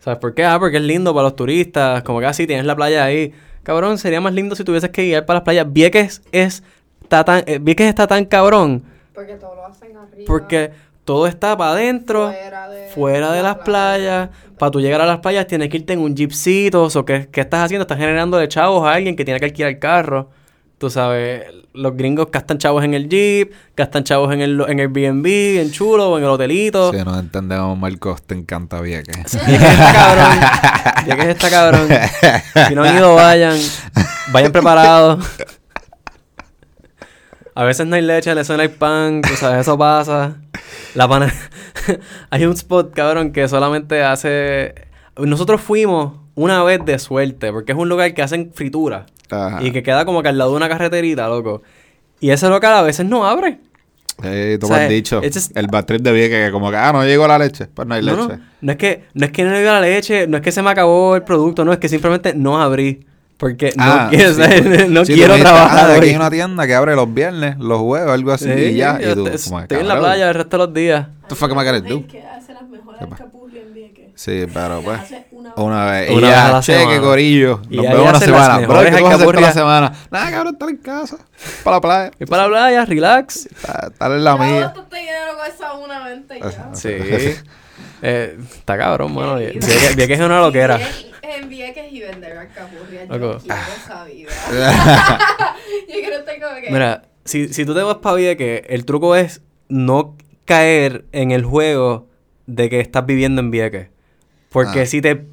¿Sabes por qué? Ah, porque es lindo para los turistas. Como que así tienes la playa ahí. Cabrón, sería más lindo si tuvieses que ir para las playas. Vieques es... Está tan, eh, está tan cabrón Porque todo lo hacen arriba. porque todo está para adentro, Fuera de, fuera de las playas. Para tú llegar a las playas tienes que irte en un jeepcito. O ¿qué, ¿Qué estás haciendo? Estás generándole chavos a alguien que tiene que alquilar el carro. Tú sabes, los gringos gastan chavos en el jeep, gastan chavos en el, en el Airbnb, en chulo o en el hotelito. Si no entendemos, Marcos, te encanta Vieques. Vieques está cabrón. Vieques está cabrón. Si no han ido, vayan. Vayan preparados. A veces no hay leche, le suena el pan, tú sabes, eso pasa. La pana... hay un spot, cabrón, que solamente hace... Nosotros fuimos una vez de suerte, porque es un lugar que hacen fritura. Ajá. Y que queda como que al lado de una carreterita, loco. Y ese local a veces no abre. Eh, tú O sea, me has dicho. just- El bad trip de Vieques, que como que, ah, no llegó la leche. Pues no hay No, leche. no, no es que no es que no le dio la leche, no es que se me acabó el producto, no, es que simplemente no abrí. Porque Ah, no, quiero, sí, pues. no Sí, tú quiero me dijiste, trabajar Ah, aquí hay una tienda que abre los viernes, los jueves, algo así, Sí, y ya. Y tú, que, estoy en la cabrón, playa el resto de los días. Fuck am I gonna do? El que hace las mejores en Vieques. Sí, pero pues. hace una Una vez. Una y vez ya, a la cheque, semana. corillo. Y Nos ahí vemos una semana. Bro, ¿qué tú vas a hacer para la semana? Nada, cabrón, estar en casa. Para la playa. Y para la playa, relax. Estar en la mía. botaste dinero con esa una venta y ya. Sí. Eh, está cabrón, mano. Sí. Vieques Vieques es una loquera. En Vieques y vender alcapurrias. Loco. Yo quiero esa vida. Yo quiero estar como que... Mira, si, si tú te vas para Vieques, el truco es no caer en el juego de que estás viviendo en Vieques. Porque Ah. si te...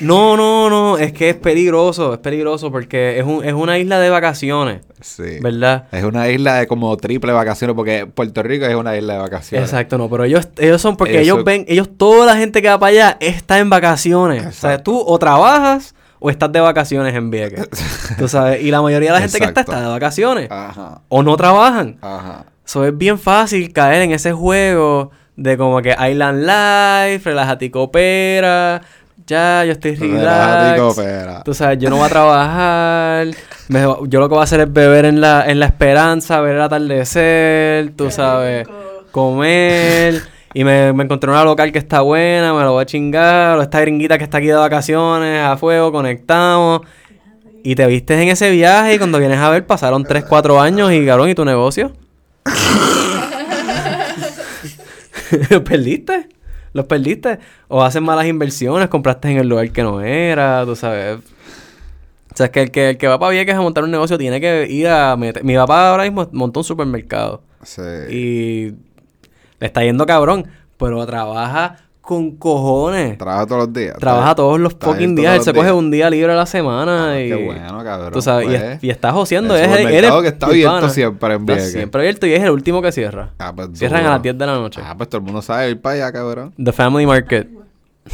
No, no, no, es que es peligroso, es peligroso porque es, un, es una isla de vacaciones, Sí. ¿verdad? Es una isla de como triple vacaciones, porque Puerto Rico es una isla de vacaciones. Exacto, no, pero ellos, ellos son porque Eso- ellos ven, ellos, toda la gente que va para allá está en vacaciones. O sea, Exacto. tú o trabajas o estás de vacaciones en Vieques. tú sabes, y la mayoría de la gente que está Exacto. está de vacaciones Ajá, o no trabajan. ajá. So es bien fácil caer en ese juego de como que Island Life, relájate y coopera. Ya, yo estoy relax. Tú sabes, yo no voy a trabajar. me- yo lo que voy a hacer es beber en la, en la esperanza, ver el atardecer, tú Qué sabes, rico. comer. Y me, me encontré una local que está buena, me lo voy a chingar. O esta gringuita que está aquí de vacaciones, a fuego, conectamos. Y te vistes en ese viaje y cuando vienes a ver pasaron 3, 4 años y cabrón, ¿y tu negocio? ¿Los perdiste? ¿Los perdiste? O haces malas inversiones, compraste en el lugar que no era, tú sabes. O sea, es que el que, el que va para Vieques a montar un negocio tiene que ir a meter... Mi papá ahora mismo montó un supermercado. Sí. Y le está yendo cabrón, pero trabaja con cojones. Trabaja todos los días. Trabaja todos los fucking días. Él se coge días. un día libre a la semana Ah, y... Qué bueno, cabrón. Tú sabes, y, pues. es- y está joseando. El Es el, supermercado él que es está abierto pana. siempre en Vieques. siempre abierto y es el último que cierra. Ah, pues Cierran a las 10 de la noche. Ah, pues todo el mundo sabe ir para allá, cabrón. The Family Market.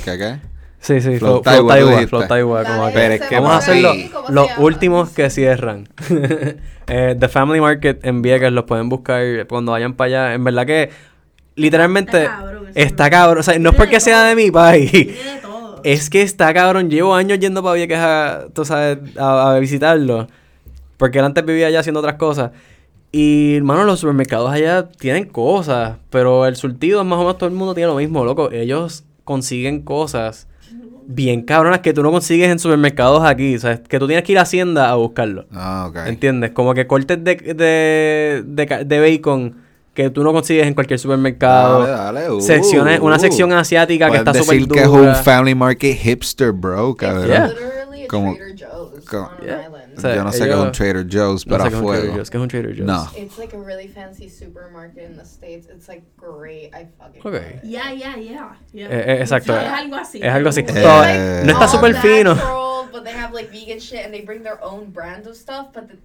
¿Qué qué? Sí, sí, Flow Taiwa, Vamos a hacer los, últimos que cierran. Eh, The Family Market en Vieques los pueden buscar cuando vayan para allá. En verdad que literalmente Está cabrón está. O sea, no es porque de sea todo. de mi país. Tiene de todo. Es que está cabrón. Llevo años yendo para Vieques a, tú sabes, a, a visitarlo. Porque él antes vivía allá haciendo otras cosas. Y, hermano, los supermercados allá tienen cosas. Pero el surtido, más o menos, todo el mundo tiene lo mismo, loco. Ellos consiguen cosas bien cabronas que tú no consigues en supermercados aquí. O sea, que tú tienes que ir a Hacienda a buscarlo. Ah, ok. ¿Entiendes? Como que cortes de, de, de bacon que tú no consigues en cualquier supermercado. Dale, dale. uh, Secciones, una uh. sección asiática que está súper decir dura. que es un family market hipster, bro, cabrón. Yeah. Como- como- Yeah. O sea, Yo no sé qué es un Trader Joe's, No pero sé a qué es un Trader fuego. Joe's. ¿Qué es un Trader Joe's? No. It's like a really fancy supermarket in the States. It's like great. I fucking Ok. love it. Ya, ya, ya. ya. Eh, eh, exacto. Sí, es algo así. Es algo así. Como- Eh, no está súper fino. natural, But they have like vegan shit and they bring their own brand of stuff, but the,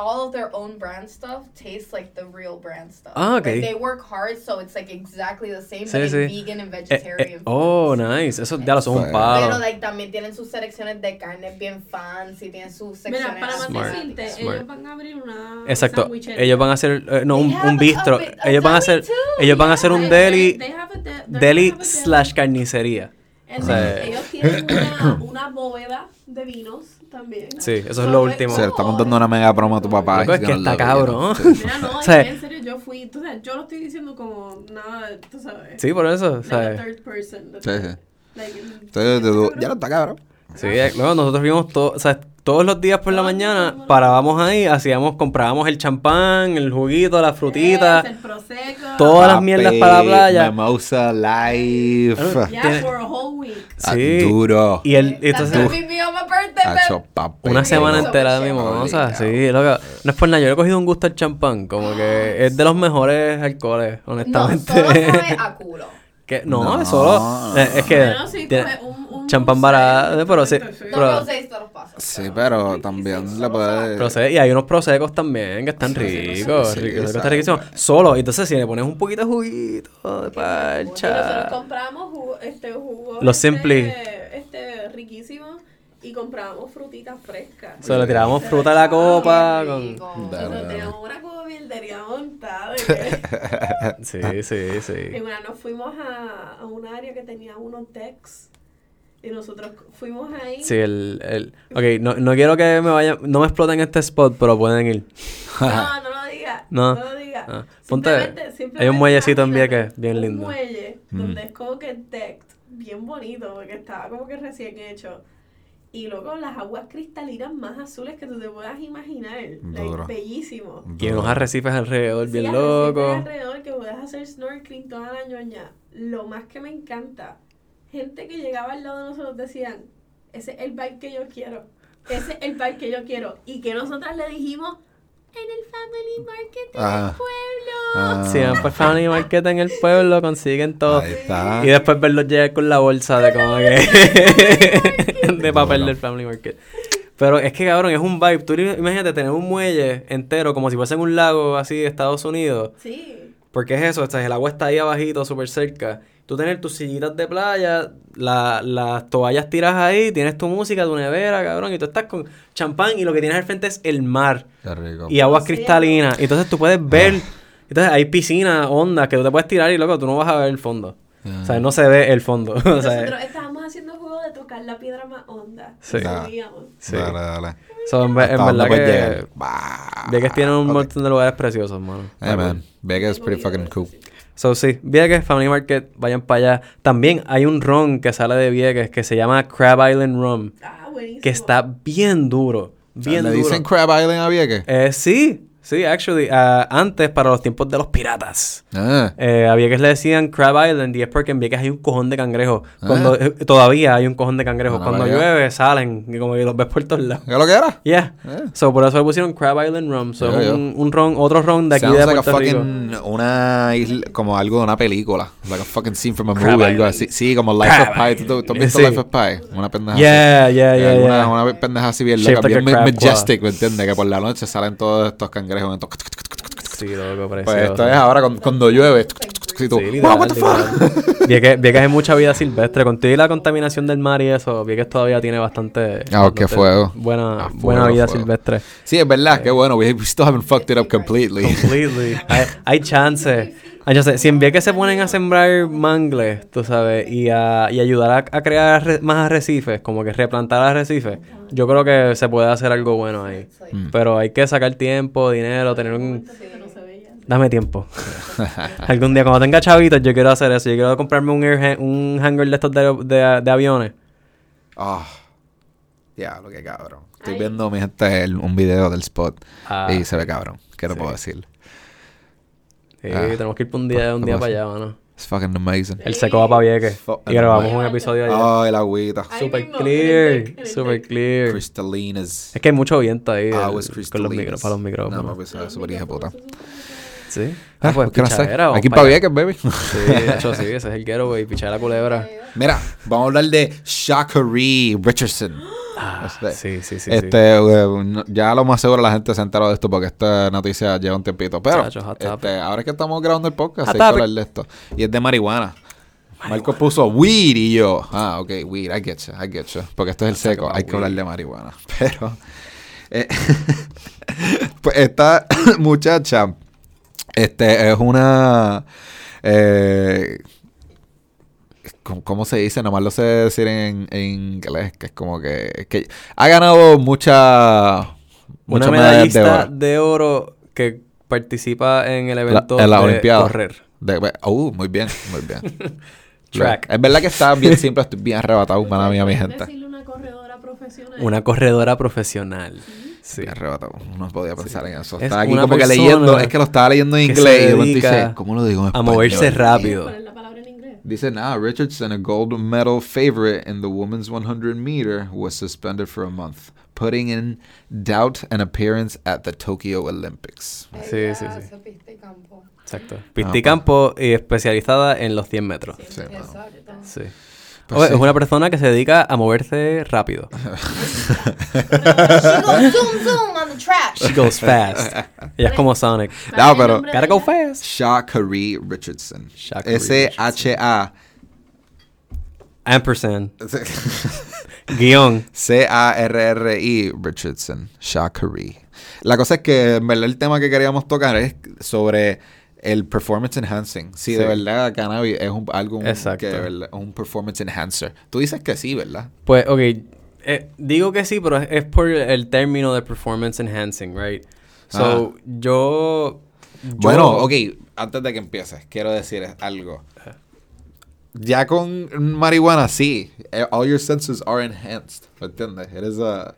all of their own brand stuff tastes like the real brand stuff. Ah, ok. Like, they work hard, so it's like exactly the same, Sí, but sí. vegan and Eh, vegetarian. eh, oh, foods. nice. Eso ya lo son un palo. Pero like también tienen sus selecciones de carnes bien fancy, tienen sus secciones. Mira, para más Smart. decirte, Smart. ellos van a abrir una Exacto. Ellos van a hacer, eh, no, un, bistro. a a Ellos van a deli hacer, too, ellos van a hacer un They- deli, they- they have a de- they're deli gonna have a slash carnicería. And O sea, then ellos tienen una, una bóveda de vinos también. Sí, eso es lo último. Se le estamos dando una mega promo a tu papá. Es que está cabrón. Mira, no, O sea, en serio yo fui, tú sabes, yo lo estoy diciendo como nada, tú sabes. Sí, por eso, like ¿sabes? third person. Sí, sí. Like, Entonces, tú- ya no está cabrón. Sí, eh, luego nosotros fuimos to- o sea, todos los días por la mañana, parábamos ahí, hacíamos, comprábamos el champán, el juguito, la frutita, El prosecco. Todas las mierdas para la playa. Mimosa Life. Ah, Yeah, for a whole week. Ah, Sí. duro. Y el, entonces, una semana entera de mimosa, sí, loco. No es por nada, yo le he cogido un gusto al champán, como que es de los mejores alcoholes, No, honestamente. solo sabe a culo. que, no, No. es solo, es que Bueno, sí, tiene champán pero sí, perfecto, sí. Pero- No. Sí, pero también le puede. Y hay unos prosecos también que están ricos, ricos, sabe, está riquísimo. bueno. Solo, y entonces si le pones un poquito de juguito de Y nosotros parcha. compramos jugo, este jugo. Los este, Simply. Este, riquísimo. Y compramos frutitas frescas. Se le tirábamos fruta a la copa con... Nosotros dale. teníamos una como montada. que- Sí, sí, sí. En una nos fuimos a, a un área que tenía unos decks. Y nosotros fuimos ahí. Sí, el... el... Ok, no, no quiero que me vayan... No me exploten este spot, pero pueden ir. No, no lo digas. No. No, lo digas. Ah, ponte- Simplemente- hay un muellecito en Vieques, bien un lindo. muelle Mm. donde es como que decked, bien bonito, porque estaba como que recién hecho. Y luego las aguas cristalinas más azules que tú te puedas imaginar. Like, bellísimo. Y unos arrecifes alrededor, Sí, bien arrecifes locos. alrededor que puedes hacer snorkeling toda la ñoña. Lo más que me encanta, gente que llegaba al lado de nosotros decían, ese es el vibe que yo quiero. Ese es el vibe que yo quiero. Y que nosotras le dijimos, en el Family Market del Ajá. pueblo. Ah, Si van por Family Market en el pueblo, consiguen todo. Ahí está. Y después verlos llegar con la bolsa de como que... de papel del Family Market. Pero es que, cabrón, es un vibe. Tú imagínate tener un muelle entero como si fuese en un lago así de Estados Unidos. Sí. Porque es eso, o sea, el agua está ahí abajito, súper cerca. Tú tener tus sillitas de playa, la- las toallas tiras ahí, tienes tu música, tu nevera, cabrón, y tú estás con champán y lo que tienes al frente es el mar Qué rico. y aguas cristalinas. Y Entonces tú puedes ver, entonces hay piscinas, ondas que tú te puedes tirar y loco, tú no vas a ver el fondo. O sea, no se ve el fondo. o sea, Nosotros estábamos haciendo juego de tocar la piedra más honda. Ah. sí. Dale, dale. So, en, ve- en ¿Hasta dónde verdad que. Vieques tienen un Ok. montón de lugares preciosos, mano. Hey, man. Vegas is pretty fucking cool. So, sí, Vieques, Family Market, vayan para allá. También hay un ron que sale de Vieques que se llama Crab Island Rum, Ah, buenísimo. que está bien duro. Bien ¿Le duro. dicen Crab Island a Vieques? Eh, sí, sí, actually. ah, antes, para los tiempos de los piratas, Ah. eh, a Vieques le decían Crab Island y es porque en Vieques hay un cojón de cangrejos. Cuando, Ah. eh, todavía hay un cojón de cangrejos. No Cuando llueve, salen y como que los ves por todos lados. ¿Qué lo que era? Yeah. Eh. So, por eso le pusieron Crab Island Rum. So, yo. un, un ron, otro ron de aquí Sounds de like a Puerto Rico. fucking una isla, como algo de una película. Like a fucking scene from a Crab movie, algo Island. así. Sí, como Life Crab of Pi. ¿Tú, tú- tú has visto Sí. Life of Pi? Una pendeja Yeah, así. yeah, Eh, yeah, una, yeah. una pendeja así bien Shaped loca, like bien majestic, ¿me entiendes? Que por la noche salen todos estos cangrejos. Entonces, Sí, loco, Pues esto es ahora cuando, cuando llueve. Y tú, Sí, wow, what the fuck? Vieques, Vieques hay mucha vida silvestre. Con todo y la contaminación del mar y eso, Vieques todavía tiene bastante... Ah, qué fuego. Buena, Ah, fuego, buena vida fuego. silvestre. Sí, es verdad, qué bueno. We, we still haven't fucked it up completely. Completely. hay, hay chance. Hay chance. Si en Vieques se ponen a sembrar mangles, tú sabes, y a, y ayudar a, a crear más arrecifes, como que replantar arrecifes, yo creo que se puede hacer algo bueno ahí. Mm. Pero hay que sacar tiempo, dinero, tener un... Sí, no se veía. Dame tiempo. Algún día, cuando tenga chavitos, yo quiero hacer eso. Yo quiero comprarme un, air ha- un hangar de estos de, de- de aviones. Ah, ya, lo que cabrón. Estoy Ay. viendo, mi gente, el- un video del spot. Ah. y se ve cabrón. ¿Qué te Sí. puedo decir? Sí, Ah. tenemos que ir un día, un ¿Qué día pasa? para allá, mano. It's fucking amazing. El seco va para Vieques. Y grabamos no. un episodio allá. Ay, la agüita. Super mismo, el clear. el Super clear. Crystalinas. Es que hay mucho viento ahí. Ah, el- con los micro, para los No, micrófonos. papi, eso es súper hija de puta. Sí. Ah, Ah, pues pichadera, Aquí pa' para. Vieques, baby. Sí, de hecho sí, ese es el getaway, pichar la culebra. Mira, vamos a hablar de Shakari Richardson. Ah, Este, sí, sí, sí. este, eh, ya lo más seguro la gente se enteró de esto porque esta noticia lleva un tiempito. Pero Chacho, este, ahora es que estamos grabando el podcast, hay que hablar de esto. Y es de marihuana. Marco puso weed y yo. Ah, ok, weed, I get you, I get you. Porque esto es el seco, hay que hablar de marihuana. Pero, eh, pues esta muchacha, este, es una, eh, ¿cómo, se dice? Nomás lo sé decir en, en inglés, que es como que, que ha ganado mucha, Una de medallista oro. de oro que participa en el evento en la de Olimpiada. correr. De- uh, muy bien, muy bien. Track. Es verdad que está bien simple, estoy bien arrebatado, mala mía, mi gente. Decirle una corredora profesional. Una corredora profesional. Sí. Bien arrebatado. No podía pensar en eso. Es Estaba aquí una como que leyendo. Es que lo estaba leyendo en inglés y de momento dedica dice, ¿cómo lo digo en A español? moverse rápido. ¿Cuál es la palabra en inglés? Dice, nah, Richardson, a gold medal favorite in the women's 100 meter, was suspended for a month, putting in doubt an appearance at the Tokyo Olympics. Sí, sí, sí. Exacto. Ah, Pisticampo y especializada en los 100 metros. Sí. Sí. Pues Oye, sí. Es una persona que se dedica a moverse rápido. She goes zoom zoom on the track. She goes fast. Ella es como Sonic. No, pero- Gotta go fast. Shakari Richardson. S-H-A. Ampersand. Guión. C-A-R-R-I Richardson. Shakari. La cosa es que, en verdad, el tema que queríamos tocar es sobre el performance enhancing. Si de Sí. verdad cannabis es un, algo un- que de verdad un performance enhancer. Tú dices que sí, ¿verdad? Pues, ok. eh, digo que sí, pero es, por el término de performance enhancing, right? So, yo, yo- Bueno, ok, antes de que empieces, quiero decir algo. Ya con marihuana, sí. eh, All your senses are enhanced. ¿Me entiendes? Eres a-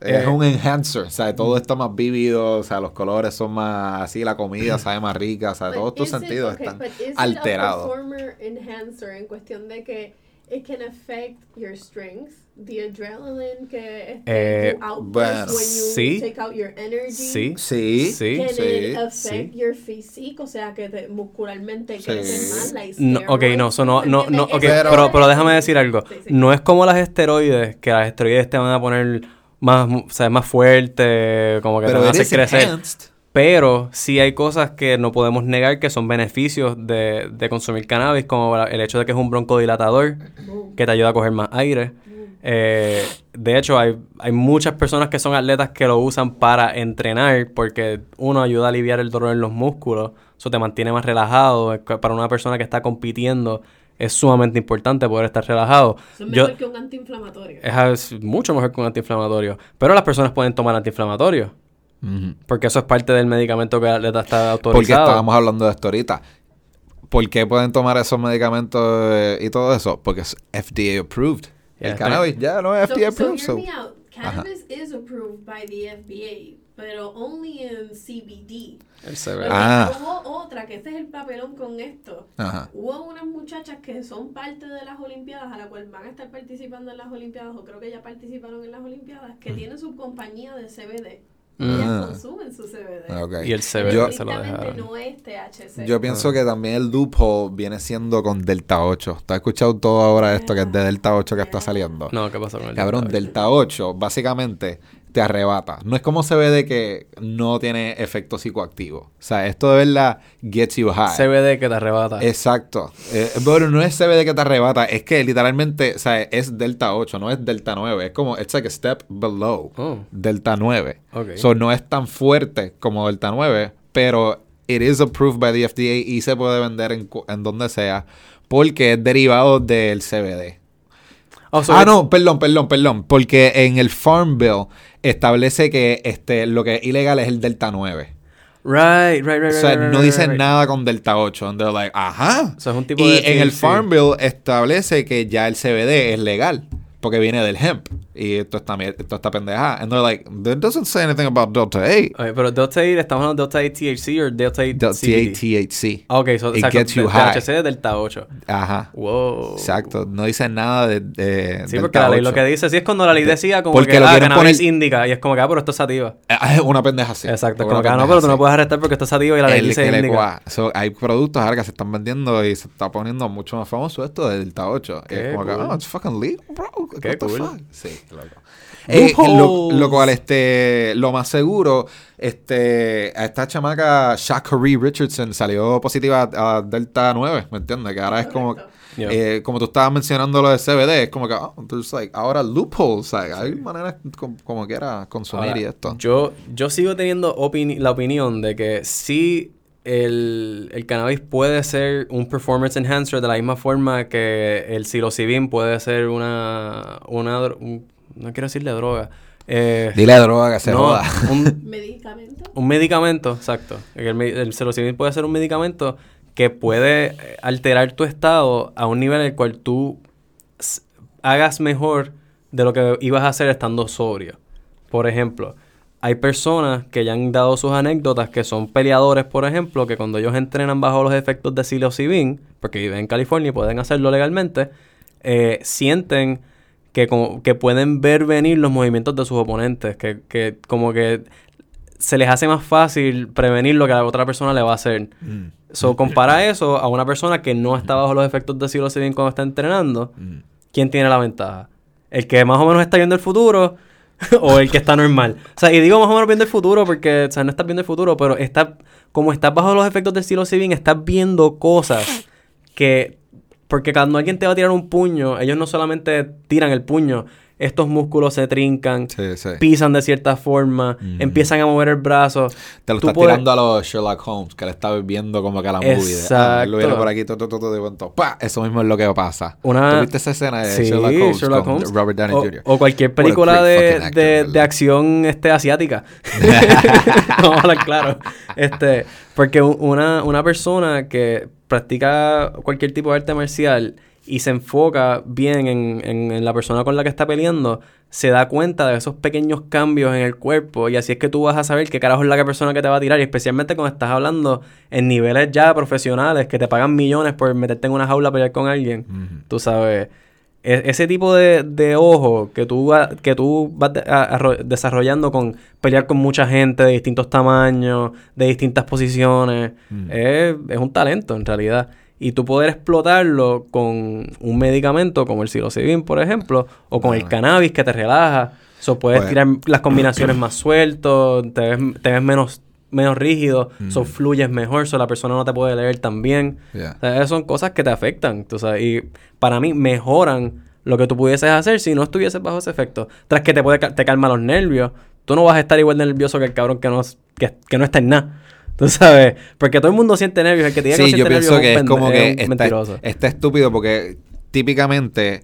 Es Eh, un enhancer. O sea, todo está más vívido. O sea, los colores son más así. La comida sabe más rica. O sea, todos tus sentidos okay, están alterados. performer enhancer en cuestión de que it can affect your strength, the adrenaline que este, Eh, you outburst bueno, when you sí. take out your energy. Sí. Sí. Sí. Can Sí, it affect sí. your physique? O sea, que te, muscularmente Sí. creces más. Like No, ok, no, so no, no, no, ok, ¿entiendes? pero, Pero- pero, déjame decir algo. Sí, sí. No es como las esteroides, que las esteroides te van a poner más, o sea, más fuerte, como que te Pero van a it hacer is crecer. enhanced. Pero sí hay cosas que no podemos negar que son beneficios de, de consumir cannabis, como el hecho de que es un broncodilatador, que te ayuda a coger más aire. Eh, de hecho, hay, hay muchas personas que son atletas que lo usan para entrenar porque uno ayuda a aliviar el dolor en los músculos, eso te mantiene más relajado. Para una persona que está compitiendo es sumamente importante poder estar relajado. Eso es Yo, mejor que un antiinflamatorio. es, es mucho mejor que un antiinflamatorio. Pero las personas pueden tomar antiinflamatorios Ujú. porque eso es parte del medicamento que atleta está Porque autorizado. estábamos hablando de esto ahorita. ¿Por qué pueden tomar esos medicamentos eh, y todo eso? Porque es FDA approved. Ya el cannabis ya no es So, FDA so approved. so- Cannabis is approved by the FDA, pero only in CBD. El CBD. Porque Ah. hubo otra, que este es el papelón con esto. Ajá. Hubo unas muchachas que son parte de las Olimpiadas, a la cual van a estar participando en las Olimpiadas, o creo que ya participaron en las Olimpiadas, que tienen su compañía de CBD. Ellas Ah. consumen su CBD. Ok. Y el CBD Yo- se lo dejaron. no es THC. Yo pienso que también el loophole viene siendo con Delta 8. ¿Tú has escuchado todo ahora esto que es de Delta 8 que está saliendo? No, ¿qué pasó con el Cabrón, Delta? Delta 8 básicamente te arrebata. No es como CBD que no tiene efecto psicoactivo. O sea, esto de verdad gets you high. CBD que te arrebata. Exacto. Eh, pero no es CBD que te arrebata, es que literalmente, o sea, es Delta 8, no es Delta 9. Es como, it's like a step below Oh. Delta 9. Ok. So no es tan fuerte como Delta 9, pero it is approved by the FDA y se puede vender en, donde sea porque es derivado del CBD. Oh, so ah, no, perdón, perdón, perdón. Porque en el Farm Bill establece que este, lo que es ilegal es el Delta 9. Right, right, right, O sea, right, right, no dicen right. nada con Delta 8. And they're like, ajá. O sea, es un tipo y de en el. Farm Bill establece que ya el CBD es legal. Porque viene del hemp. Y esto está, mier- esto está pendeja. And they're like, that doesn't say anything about Delta 8. Ok, pero Delta 8, ¿estamos hablando de Delta 8 THC o Delta 8 Delta CBD? 8 THC. Ok, so, It exacto, gets you de- high. THC de Delta 8. Ajá. Wow. Exacto. No dicen nada de, de Sí, Delta porque la ley lo 8. que dice, sí es cuando la ley decía como Porque que lo ah, quieren poner- indica y es como que ah, pero esto es sativa. Ah, Es una pendeja así. Exacto, es como que ah, no, pero tú no puedes arrestar porque esto es sativa y la ley El dice que cua- so, hay productos ahora que se están vendiendo y se está poniendo mucho más famoso esto del Delta 8. Qué es como que, cool. oh, it's fucking legal, bro. Qué What the cool. fuck? Sí, loco. Eh, lo, Loopholes. lo cual, este, lo más seguro, este, a esta chamaca, Shakari Richardson, salió positiva a, a Delta 9, ¿me entiendes? Que ahora es como. Yeah. eh, como tú estabas mencionando lo de CBD, es como que, oh, there's like, ahora loopholes, like, hay maneras como, como quiera consumir Ahora, y esto. Yo, yo sigo teniendo opini- la opinión de que sí el, el cannabis puede ser un performance enhancer de la misma forma que el psilocybin puede ser una, una un- no quiero decirle droga. Eh, Dile droga que se no, joda. un, Medicamento. un medicamento, exacto. El, el psilocybin puede ser un medicamento que puede eh, alterar tu estado a un nivel en el cual tú hagas mejor de lo que ibas a hacer estando sobrio. Por ejemplo, hay personas que ya han dado sus anécdotas que son peleadores, por ejemplo, que cuando ellos entrenan bajo los efectos de psilocybin, porque viven en California y pueden hacerlo legalmente, eh, sienten que, como, que pueden ver venir los movimientos de sus oponentes, que, que como que se les hace más fácil prevenir lo que a la otra persona le va a hacer. Mm, So, compara eso a una persona que no está bajo los efectos de psilocybin cuando está entrenando. mm. ¿Quién tiene la ventaja? ¿El que más o menos está viendo el futuro o el que está normal? O sea, y digo más o menos viendo el futuro porque, o sea, no estás viendo el futuro, pero está, como estás bajo los efectos de psilocybin, estás viendo cosas que... Porque cuando alguien te va a tirar un puño, ellos no solamente tiran el puño, estos músculos se trincan, Sí, sí. pisan de cierta forma, empiezan a mover el brazo. Te lo Tú estás tirando a los Sherlock Holmes, que le estaba viendo como que a la movie. ah, Exacto. lo viene por aquí, todo, todo, todo, de pronto, ¡pa! Eso mismo es lo que pasa. Una- ¿Tú viste esa escena de Sí, Sherlock Holmes Sherlock con Holmes. Robert Downey o, Jr.? o cualquier película de, actor, de, de acción este, asiática. Vamos a hablar claro. Este, porque una, una persona que practica cualquier tipo de arte marcial y se enfoca bien en, en- en la persona con la que está peleando, se da cuenta de esos pequeños cambios en el cuerpo y así es que tú vas a saber qué carajo es la persona que te va a tirar y especialmente cuando estás hablando en niveles ya profesionales que te pagan millones por meterte en una jaula a pelear con alguien Ujú. tú sabes, e- ese tipo de, de ojo que tú, que tú vas de- desarrollando con pelear con mucha gente de distintos tamaños, de distintas posiciones, es, es un talento en realidad. Y tú poder explotarlo con un medicamento como el psilocibin, por ejemplo, o con el cannabis que te relaja. So, puedes Pues- tirar las combinaciones más sueltos, te ves, te ves menos, menos rígido, so Mm. fluyes mejor, so la persona no te puede leer tan bien. Yeah. O sea, esas son cosas que te afectan, tú sabes, y para mí mejoran lo que tú pudieses hacer si no estuvieses bajo ese efecto. Tras que te puede te calma los nervios, tú no vas a estar igual de nervioso que el cabrón que no, que, que no está en nada. Tú sabes, porque todo el mundo siente nervios, el que te diga que no Sí, yo siente pienso nervios que es como que es está, mentiroso. está estúpido porque típicamente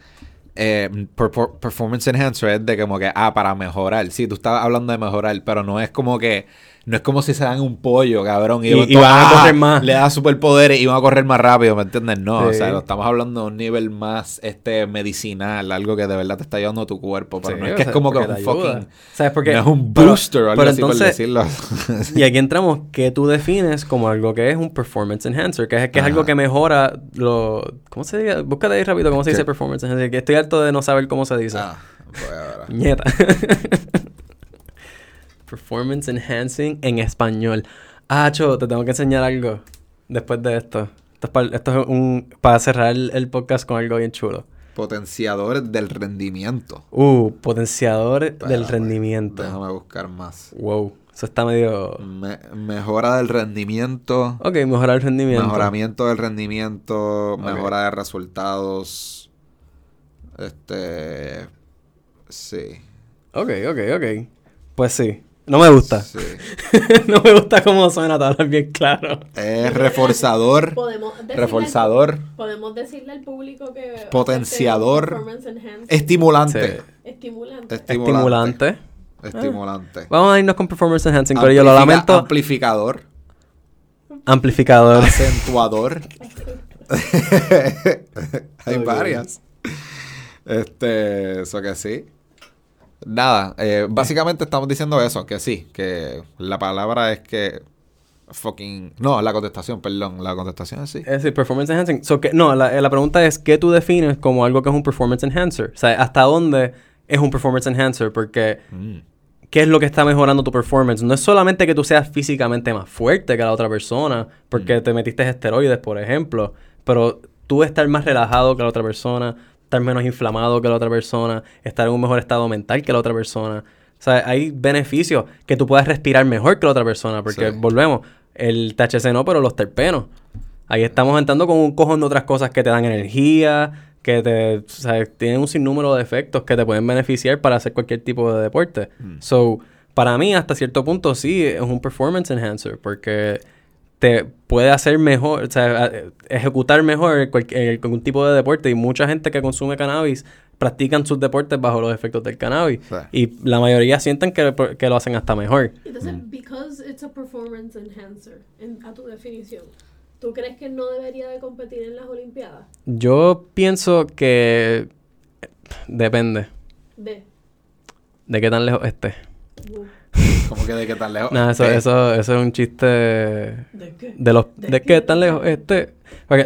eh, perfor- performance enhancer es de como que, ah, para mejorar. Sí, tú estabas hablando de mejorar, pero no es como que, no es como si se dan un pollo, cabrón. Y- van a ah, correr más. Le da superpoderes y van a correr más rápido, ¿me entiendes? No, o sea, lo estamos hablando de un nivel más este medicinal, algo que de verdad te está ayudando a tu cuerpo, pero Sí, no es o que sea, es como que un fucking... ¿Sabes? Porque, no es un booster o algo pero así por entonces- decirlo. Y aquí entramos que tú defines como algo que es un performance enhancer, que es, que es algo que mejora lo... ¿Cómo se dice? Búscate ahí rápido cómo se ¿Qué? dice performance enhancer, que estoy harto de no saber cómo se dice. Ah, pues ahora. Nieta. Performance enhancing en español. Ah, Cho, te tengo que enseñar algo después de esto. Esto es, para, esto es un... Para cerrar el, el podcast con algo bien chulo. Potenciadores del rendimiento. Uh, potenciador Espera, del pues, rendimiento. Déjame buscar más. Wow. Eso está medio... Me- mejora del rendimiento. Ok, mejorar el rendimiento. Mejoramiento del rendimiento. Mejora de resultados. Este. Sí. Ok, ok, ok. Pues sí. No me gusta. Sí. no me gusta cómo suena, te hablas bien claro. Es reforzador. Podemos decirle Reforzador. al- podemos decirle al público que Potenciador. este performance enhancing, Estimulante. Sí. estimulante. Estimulante. Estimulante. Estimulante. Vamos a irnos con performance enhancing, pero yo lo lamento. Amplificador. Amplificador. Acentuador. Hay varias. Este, eso que sí. Nada, eh, básicamente estamos diciendo eso, que sí, que la palabra es que fucking... No, la contestación, perdón, la contestación es sí. Es decir, performance enhancing. So que, no, la, la pregunta es, ¿qué tú defines como algo que es un performance enhancer? O sea, ¿hasta dónde es un performance enhancer? Porque, Mm. ¿qué es lo que está mejorando tu performance? No es solamente que tú seas físicamente más fuerte que la otra persona, porque te metiste esteroides, por ejemplo, pero tú estar más relajado que la otra persona, estar menos inflamado que la otra persona, estar en un mejor estado mental que la otra persona. O sea, hay beneficios que tú puedas respirar mejor que la otra persona, porque Sí. volvemos, el THC no, pero los terpenos. Ahí estamos entrando con un cojón de otras cosas que te dan energía, que te, o sea, tienen un sinnúmero de efectos que te pueden beneficiar para hacer cualquier tipo de deporte. Mm. So, para mí, hasta cierto punto, sí, es un performance enhancer, porque te puede hacer mejor, o sea, ejecutar mejor cualquier, algún tipo de deporte. Y mucha gente que consume cannabis practican sus deportes bajo los efectos del cannabis. Sí. Y la mayoría sienten que, que lo hacen hasta mejor. Entonces, Mm. because it's a performance enhancer, en- a tu definición, ¿tú crees que no debería de competir en las Olimpiadas? Yo pienso que depende De. de qué tan lejos esté. uh, Como que de qué tan lejos. No, eso, Eh, eso, eso es un chiste ¿De qué? de los ¿De de qué? qué tan lejos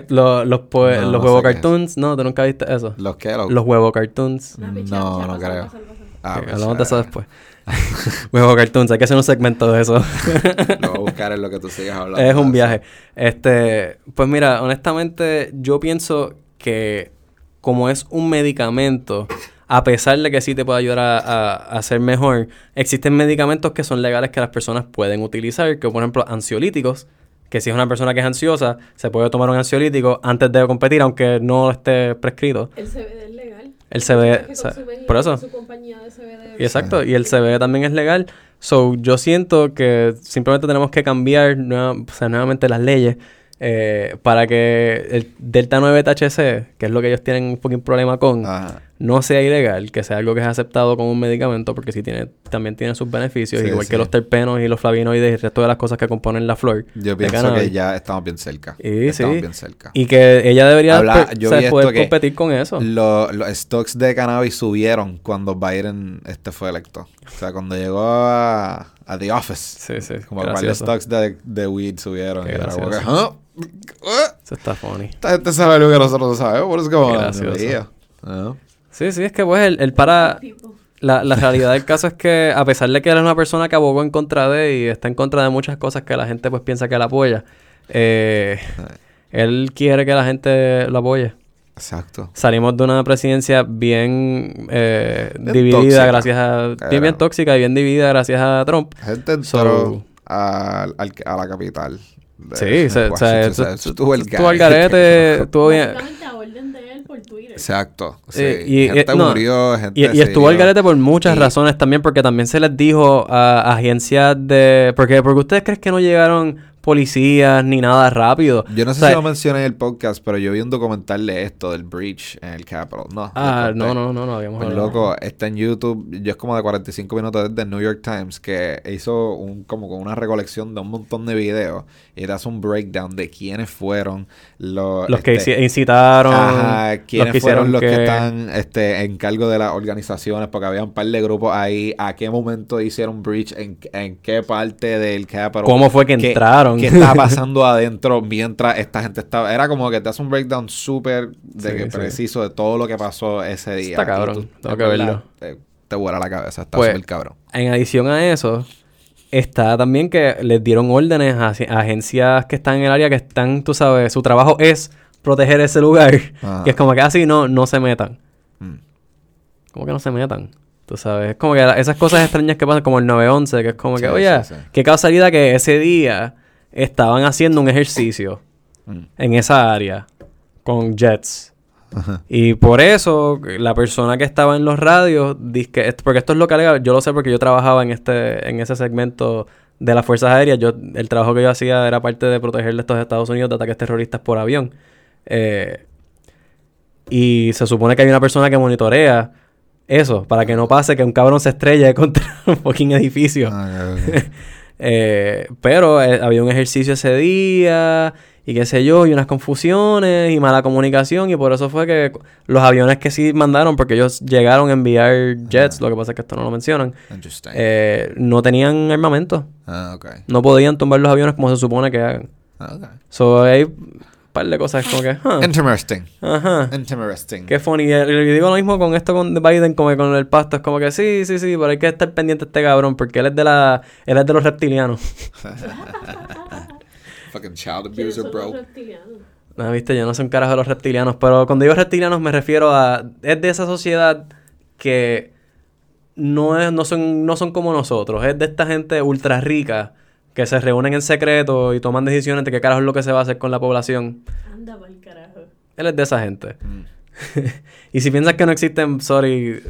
lo- los poe- No, los no huevo cartoons, no, tú nunca viste eso. ¿Los qué? Los, Los huevo cartoons. Ah, No, picha, no picha, pasa, creo. Ah, pues, hablamos de eso después. huevo cartoons, hay que hacer un segmento de eso. Lo voy a buscar en lo que tú sigas hablando. es un viaje. Este, pues mira, honestamente, yo pienso que como es un medicamento, a pesar de que sí te puede ayudar a, a, a ser mejor, existen medicamentos que son legales que las personas pueden utilizar, que por ejemplo ansiolíticos, que si es una persona que es ansiosa, se puede tomar un ansiolítico antes de competir, aunque no esté prescrito. El CBD es legal. El CBD, o sea, por eso. Su compañía de CBD. Y exacto, y el CBD también es legal. So, yo siento que simplemente tenemos que cambiar nueva- o sea, nuevamente las leyes eh, para que el Delta 9 THC, que es lo que ellos tienen un poquito problema con, Ajá. No sea ilegal, que sea algo que es aceptado como un medicamento, porque sí tiene, también tiene sus beneficios, Sí, igual sí. que los terpenos y los flavonoides y el resto de las cosas que componen la flor. Yo pienso cannabis. que ya estamos bien cerca. Y estamos sí. bien cerca. Y que ella debería Habla- yo poder que competir con eso. Lo- los stocks de cannabis subieron cuando Biden este fue electo. O sea, cuando llegó a, a The Office. Sí, sí, Como que gracioso. stocks de, de weed subieron. Qué que, gracioso. "Ah, ah, Eso está funny. Esta gente sabe lo que nosotros no sabemos. Por eso es como... Sí, sí, es que pues el, el para... La, la realidad del caso es que a pesar de que él es una persona que abogó en contra de y está en contra de muchas cosas que la gente pues piensa que él apoya, eh, él quiere que la gente lo apoye. Exacto. Salimos de una presidencia bien, eh, Bien dividida tóxica, gracias a... Bien, tóxica y bien dividida gracias a Trump. Gente entró So- al- al- a la capital. de Sí, se- o sea, estuvo el garete, estuvo bien... Básicamente a orden de. Exacto. Sí. Eh, y- gente eh, no, murió, gente Y, estuvo al garete por muchas Y- razones también, porque también se les dijo a, a agencias de... Porque, porque ustedes creen que no llegaron policías ni nada rápido. Yo no sé O sea, si lo mencioné en el podcast, pero yo vi un documental de esto, del breach en el Capitol. No. Ah, no, no, no, no habíamos Pues hablado. loco, está en YouTube, yo es como de 45 minutos desde el New York Times que hizo un como con una recolección de un montón de videos y te hace un breakdown de quiénes fueron los, Los que este, inci- incitaron... Ajá, quiénes que fueron los que, que- están este, en cargo de las organizaciones, porque había un par de grupos ahí, a qué momento hicieron breach, en, en qué parte del Capitol. ¿Cómo fue que entraron? ¿Qué estaba pasando adentro mientras esta gente estaba? Era como que te hace un breakdown súper de Sí, que sí. preciso de todo lo que pasó ese día. Está cabrón, tú- tengo en que verlo. Te, te vuela la cabeza, está Pues, súper cabrón. En adición a eso, está también que les dieron órdenes a, a agencias que están en el área que están, tú sabes, su trabajo es proteger ese lugar. Ajá. Y es como que así no, no se metan. Mm. Como que no se metan. Tú sabes, es como que esas cosas extrañas que pasan, como el 911, que es como que, oye, sí, sí. qué casualidad que ese día estaban haciendo un ejercicio Mm. en esa área con jets. Ajá. Y por eso, la persona que estaba en los radios, dice que porque esto es lo que alega, yo lo sé porque yo trabajaba en este, en ese segmento de las Fuerzas Aéreas. Yo, el trabajo que yo hacía era parte de proteger a estos Estados Unidos de ataques terroristas por avión. Eh, y se supone que hay una persona que monitorea eso, para que no pase que un cabrón se estrelle contra un fucking edificio. Ah. Eh, pero eh, había un ejercicio ese día y qué sé yo, y unas confusiones y mala comunicación y por eso fue que los aviones que sí mandaron, porque ellos llegaron a enviar jets, lo que pasa es que esto no lo mencionan, eh, no tenían armamento, ah, ok. no podían tumbar los aviones como se supone que hagan. Ah, ok. So hay par de cosas como que, huh, Interesting. ajá. Interesting. Qué funny. Y, y digo lo mismo con esto con Biden, como que con el pasto. Es como que sí, sí, sí, pero hay que estar pendiente de este cabrón, porque él es de la, él es de los reptilianos. Fucking child ¿Quiénes abuser, bro. No, viste, yo no soy un carajo de los reptilianos, pero cuando digo reptilianos me refiero a... Es de esa sociedad que no, es, no, son, no son como nosotros, es de esta gente ultra rica que se reúnen en secreto y toman decisiones de qué carajo es lo que se va a hacer con la población. Anda pa'l carajo. Él es de esa gente. Mm. y si piensas que no existen, sorry,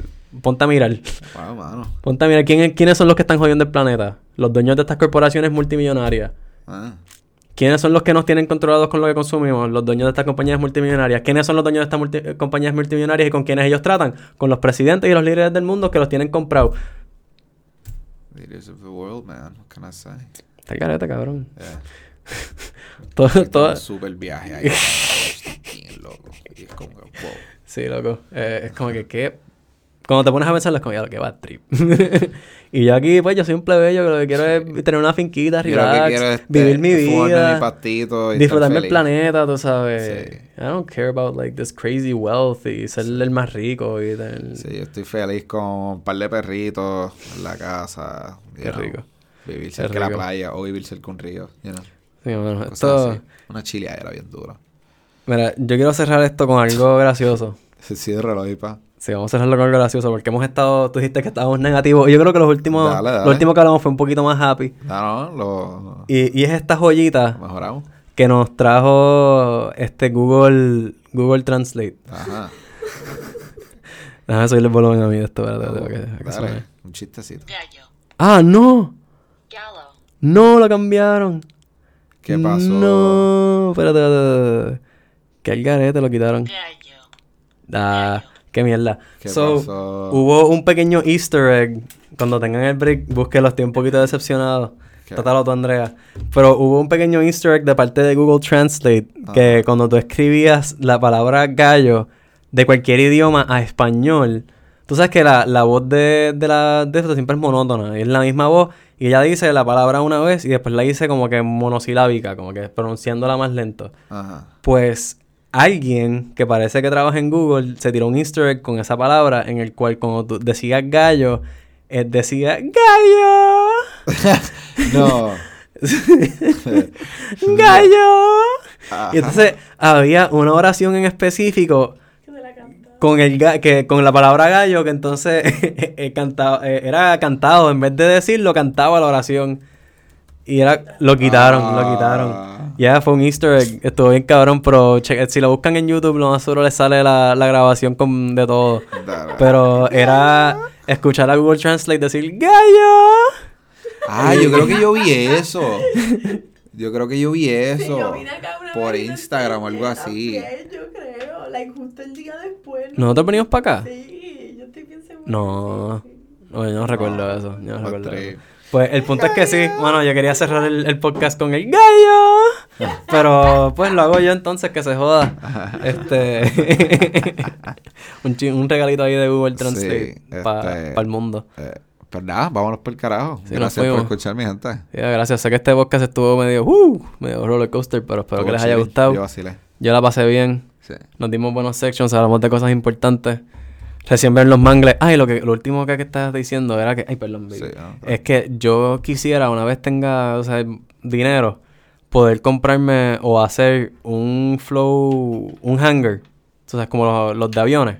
ponte a mirar. Wow, mano. Ponte a mirar ¿quién, quiénes son los que están jodiendo el planeta. Los dueños de estas corporaciones multimillonarias. Ah. ¿Quiénes son los que nos tienen controlados con lo que consumimos? Los dueños de estas compañías multimillonarias. ¿Quiénes son los dueños de estas multi- eh, compañías multimillonarias y con quiénes ellos tratan? Con los presidentes y los líderes del mundo que los tienen comprados. Leaders of the world, man. What can I say? Está el garete, cabrón. Yeah. Todo, Todo un super viaje ahí. Bien loco. Y es como que, wow. Sí, loco. Eh, es como que, ¿qué? Cuando te pones a pensar, es como, ya lo que va trip. y yo aquí, pues, yo soy un plebeyo que lo que quiero es tener una finquita, lo que relax, quiero es vivir mi vida. mi pastito y estar disfrutarme el planeta, tú sabes. Sí. I don't care about like this crazy wealth y ser el más rico y tener... Sí, yo estoy feliz con un par de perritos en la casa. Qué know, rico. Vivir cerca de la playa o vivir cerca de un río. You know, Sí, bueno, esto... Una chileadera bien dura. Mira, yo quiero cerrar esto con algo gracioso. Se cierra lo pa. Sí, vamos a cerrarlo con algo gracioso porque hemos estado... Tú dijiste que estábamos negativos. Y yo creo que los últimos... Dale, dale. Lo último que hablamos fue un poquito más happy. No, no, lo, Y, y es esta joyita mejoramos. que nos trajo este Google... Google Translate. Ajá. Déjame subirle el volumen a mí de esto. espérate, espérate, que- que suene. Dale, un chistecito. Gallo. ¡Ah, no! Gallo. ¡No! Lo cambiaron. ¿Qué pasó? No, espérate, espérate, espérate. Que el garete lo quitaron. Gallo. Ah, qué mierda. ¿Qué so, pasó? hubo un pequeño easter egg. Cuando tengan el break, búsquelo, estoy un poquito decepcionado. ¿Qué? Trátalo tú, Andrea. Pero hubo un pequeño easter egg de parte de Google Translate que cuando tú escribías la palabra gallo de cualquier idioma a español, tú sabes que la, la voz de, de la de esto siempre es monótona. y Es la misma voz y ella dice la palabra una vez y después la dice como que monosilábica, como que pronunciándola más lento. Ajá. Pues alguien que parece que trabaja en Google se tiró un easter egg con esa palabra en el cual cuando tú decías gallo, él decía gallo, No. gallo. Ajá. Y entonces había una oración en específico con el ga- que con la palabra gallo que entonces eh, cantaba, eh, era cantado en vez de decirlo cantaba la oración. Y era lo quitaron lo Ah. quitaron. Ya fue un Easter egg. Estuvo bien cabrón pero si lo buscan en YouTube lo más seguro les sale la, la grabación con de todo. Pero era escuchar a Google Translate decir gallo Ah, yo creo que yo vi eso. Yo creo que yo vi Sí, eso. yo vine acá una por Instagram o algo así. también, Yo creo, like justo el día después. nosotros venimos para acá Sí, yo estoy bien no sí. no, yo no recuerdo No, eso yo no recuerdo eso. Pues el punto es que sí, bueno, yo quería cerrar el, el podcast con el gallo, pero pues lo hago yo entonces que se joda. Este un, regalito ahí de Google Translate Sí, para este- el mundo. Eh, pues nada, vámonos por el carajo. Sí, Gracias por escuchar, mi gente. Sí, gracias, sé que este podcast estuvo medio uh, medio roller coaster, pero espero que les haya gustado. Yo vacilé. Yo la pasé bien. Sí. Nos dimos buenos sections, hablamos de cosas importantes. Recién ver los mangles. Ay, lo que lo último que, que estabas diciendo era que ay, perdón, baby. Sí, ah, Es que yo quisiera, una vez tenga o sea, dinero, poder comprarme o hacer un flow, un hanger. O sea, como los, los de aviones.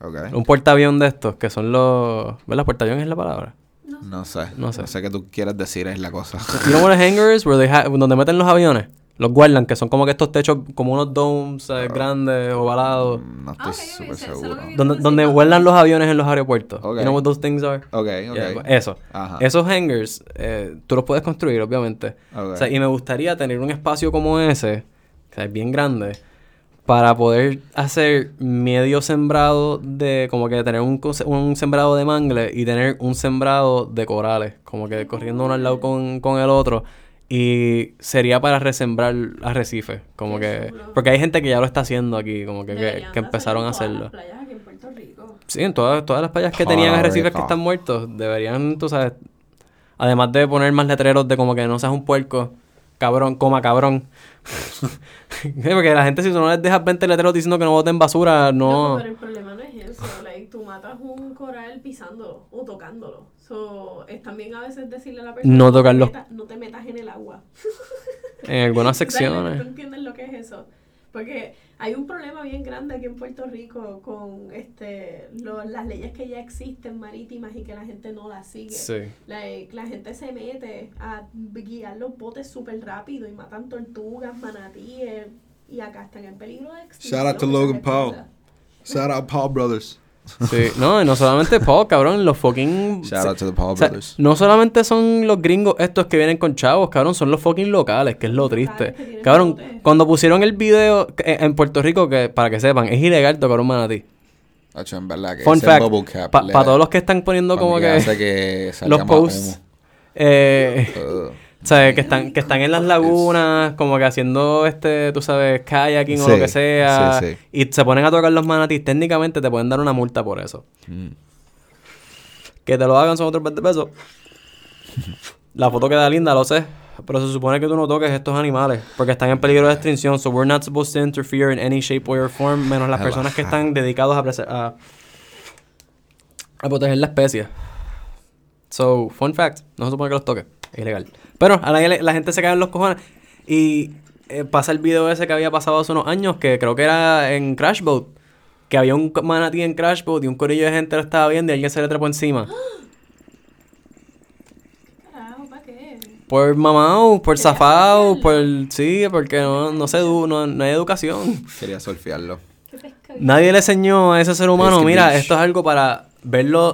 Ok. Un portaavión de estos, que son los... ¿Verdad? Portaavión es la palabra. No sé. No No sé. sé. qué tú quieres decir, es la cosa. You know what a hanger is? Where they ha- donde meten los aviones. Los guardan, que son como que estos techos, como unos domes eh, grandes, ovalados. no Ah, estoy ok, ok, súper sé- sé lo seguro. Donde, donde guardan los aviones en los aeropuertos. Ok. You know what those things are? Ok, ok. Yeah, pues, eso. Ajá. Esos hangers, eh, tú los puedes construir, obviamente. O sea, y me gustaría tener un espacio como ese, que es bien grande, para poder hacer medio sembrado de, como que tener un, un sembrado de mangle y tener un sembrado de corales, como que corriendo uno al lado con, con el otro. Y sería para resembrar arrecifes, como Qué que... Porque hay gente que ya lo está haciendo aquí, como que, que, empezaron a hacerlo en hacerlo. todas las playas aquí en Puerto Rico. Sí, en todas, todas las playas que Puerto tenían arrecifes que están muertos, deberían, tú sabes, además de poner más letreros de como que no seas un puerco, cabrón, coma cabrón. Porque la gente si tú no les dejas 20 letreros diciendo que no boten basura, No, no... pero el problema no es eso. Like, tú matas un coral pisándolo o tocándolo. So, es también a veces decirle a la persona... No te tocarlo. metas- no te metas en el agua. En algunas secciones. ¿Tú entiendes lo que es eso? Porque hay un problema bien grande aquí en Puerto Rico con este lo- las leyes que ya existen marítimas y que la gente no las sigue. Sí. Like, la gente se mete a guiar los botes súper rápido y matan tortugas, manatíes y acá están en peligro de extinción. Shout out to Logan Paul. Shout out Paul Brothers. Sí, no, y no solamente Paul, cabrón, los fucking... Shout out to the Paul o sea, Brothers. no solamente son los gringos estos que vienen con chavos, cabrón, son los fucking locales, que es lo triste. Cabrón, cuando pusieron el video que- en Puerto Rico, que para que sepan, es ilegal tocar un manatí. Hacho, en verdad que Fun fact, para todos los que están poniendo como que los posts, eh. O sea, que están, que están en las lagunas, como que haciendo este, tú sabes, kayaking o lo que sea, sí, sí. y se ponen a tocar los manatís, técnicamente te pueden dar una multa por eso. Mm. Que te lo hagan son otros 20 pesos. La foto queda linda, lo sé. Pero se supone que tú no toques estos animales porque están en peligro de extinción. So we're not supposed to interfere in any shape or form, menos las personas que están dedicados a, a, a proteger la especie. So, fun fact, no se supone que los toques. Es ilegal. Pero a la, la gente se cae en los cojones. Y eh, pasa el video ese que había pasado hace unos años, que creo que era en Crash Boat. Que había un manatí en Crash Boat y un corillo de gente lo estaba viendo y alguien se le trepó encima. Carajo, ¿para qué? Por mamao, por surfearlo. por... Sí, porque no, no, se edu- no, no hay educación. Quería surfearlo. Nadie le enseñó a ese ser humano, mira, esto es algo para verlo...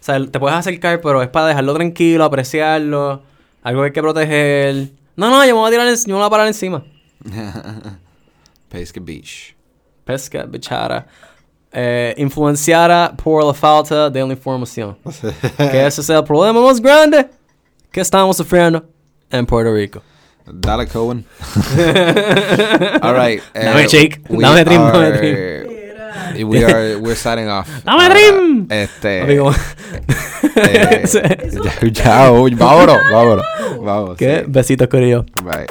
O sea, te puedes acercar, pero es para dejarlo tranquilo, apreciarlo. Algo que hay que proteger. No, no, yo me voy a tirar, en- yo me voy a parar encima. Pesca Beach. Pesca, bichara. Eh, influenciada por la falta de la información. que ese es el problema más grande que estamos sufriendo en Puerto Rico. Dale, Cohen. All right. eh, Dame shake, we dame dream, dame dream. Era- We are we're signing off. Dame dream. Este. Amigo, eh, Chao. Vámonos, vámonos. Vamos. ¿Qué? sí. Besitos, Corillo. Bye.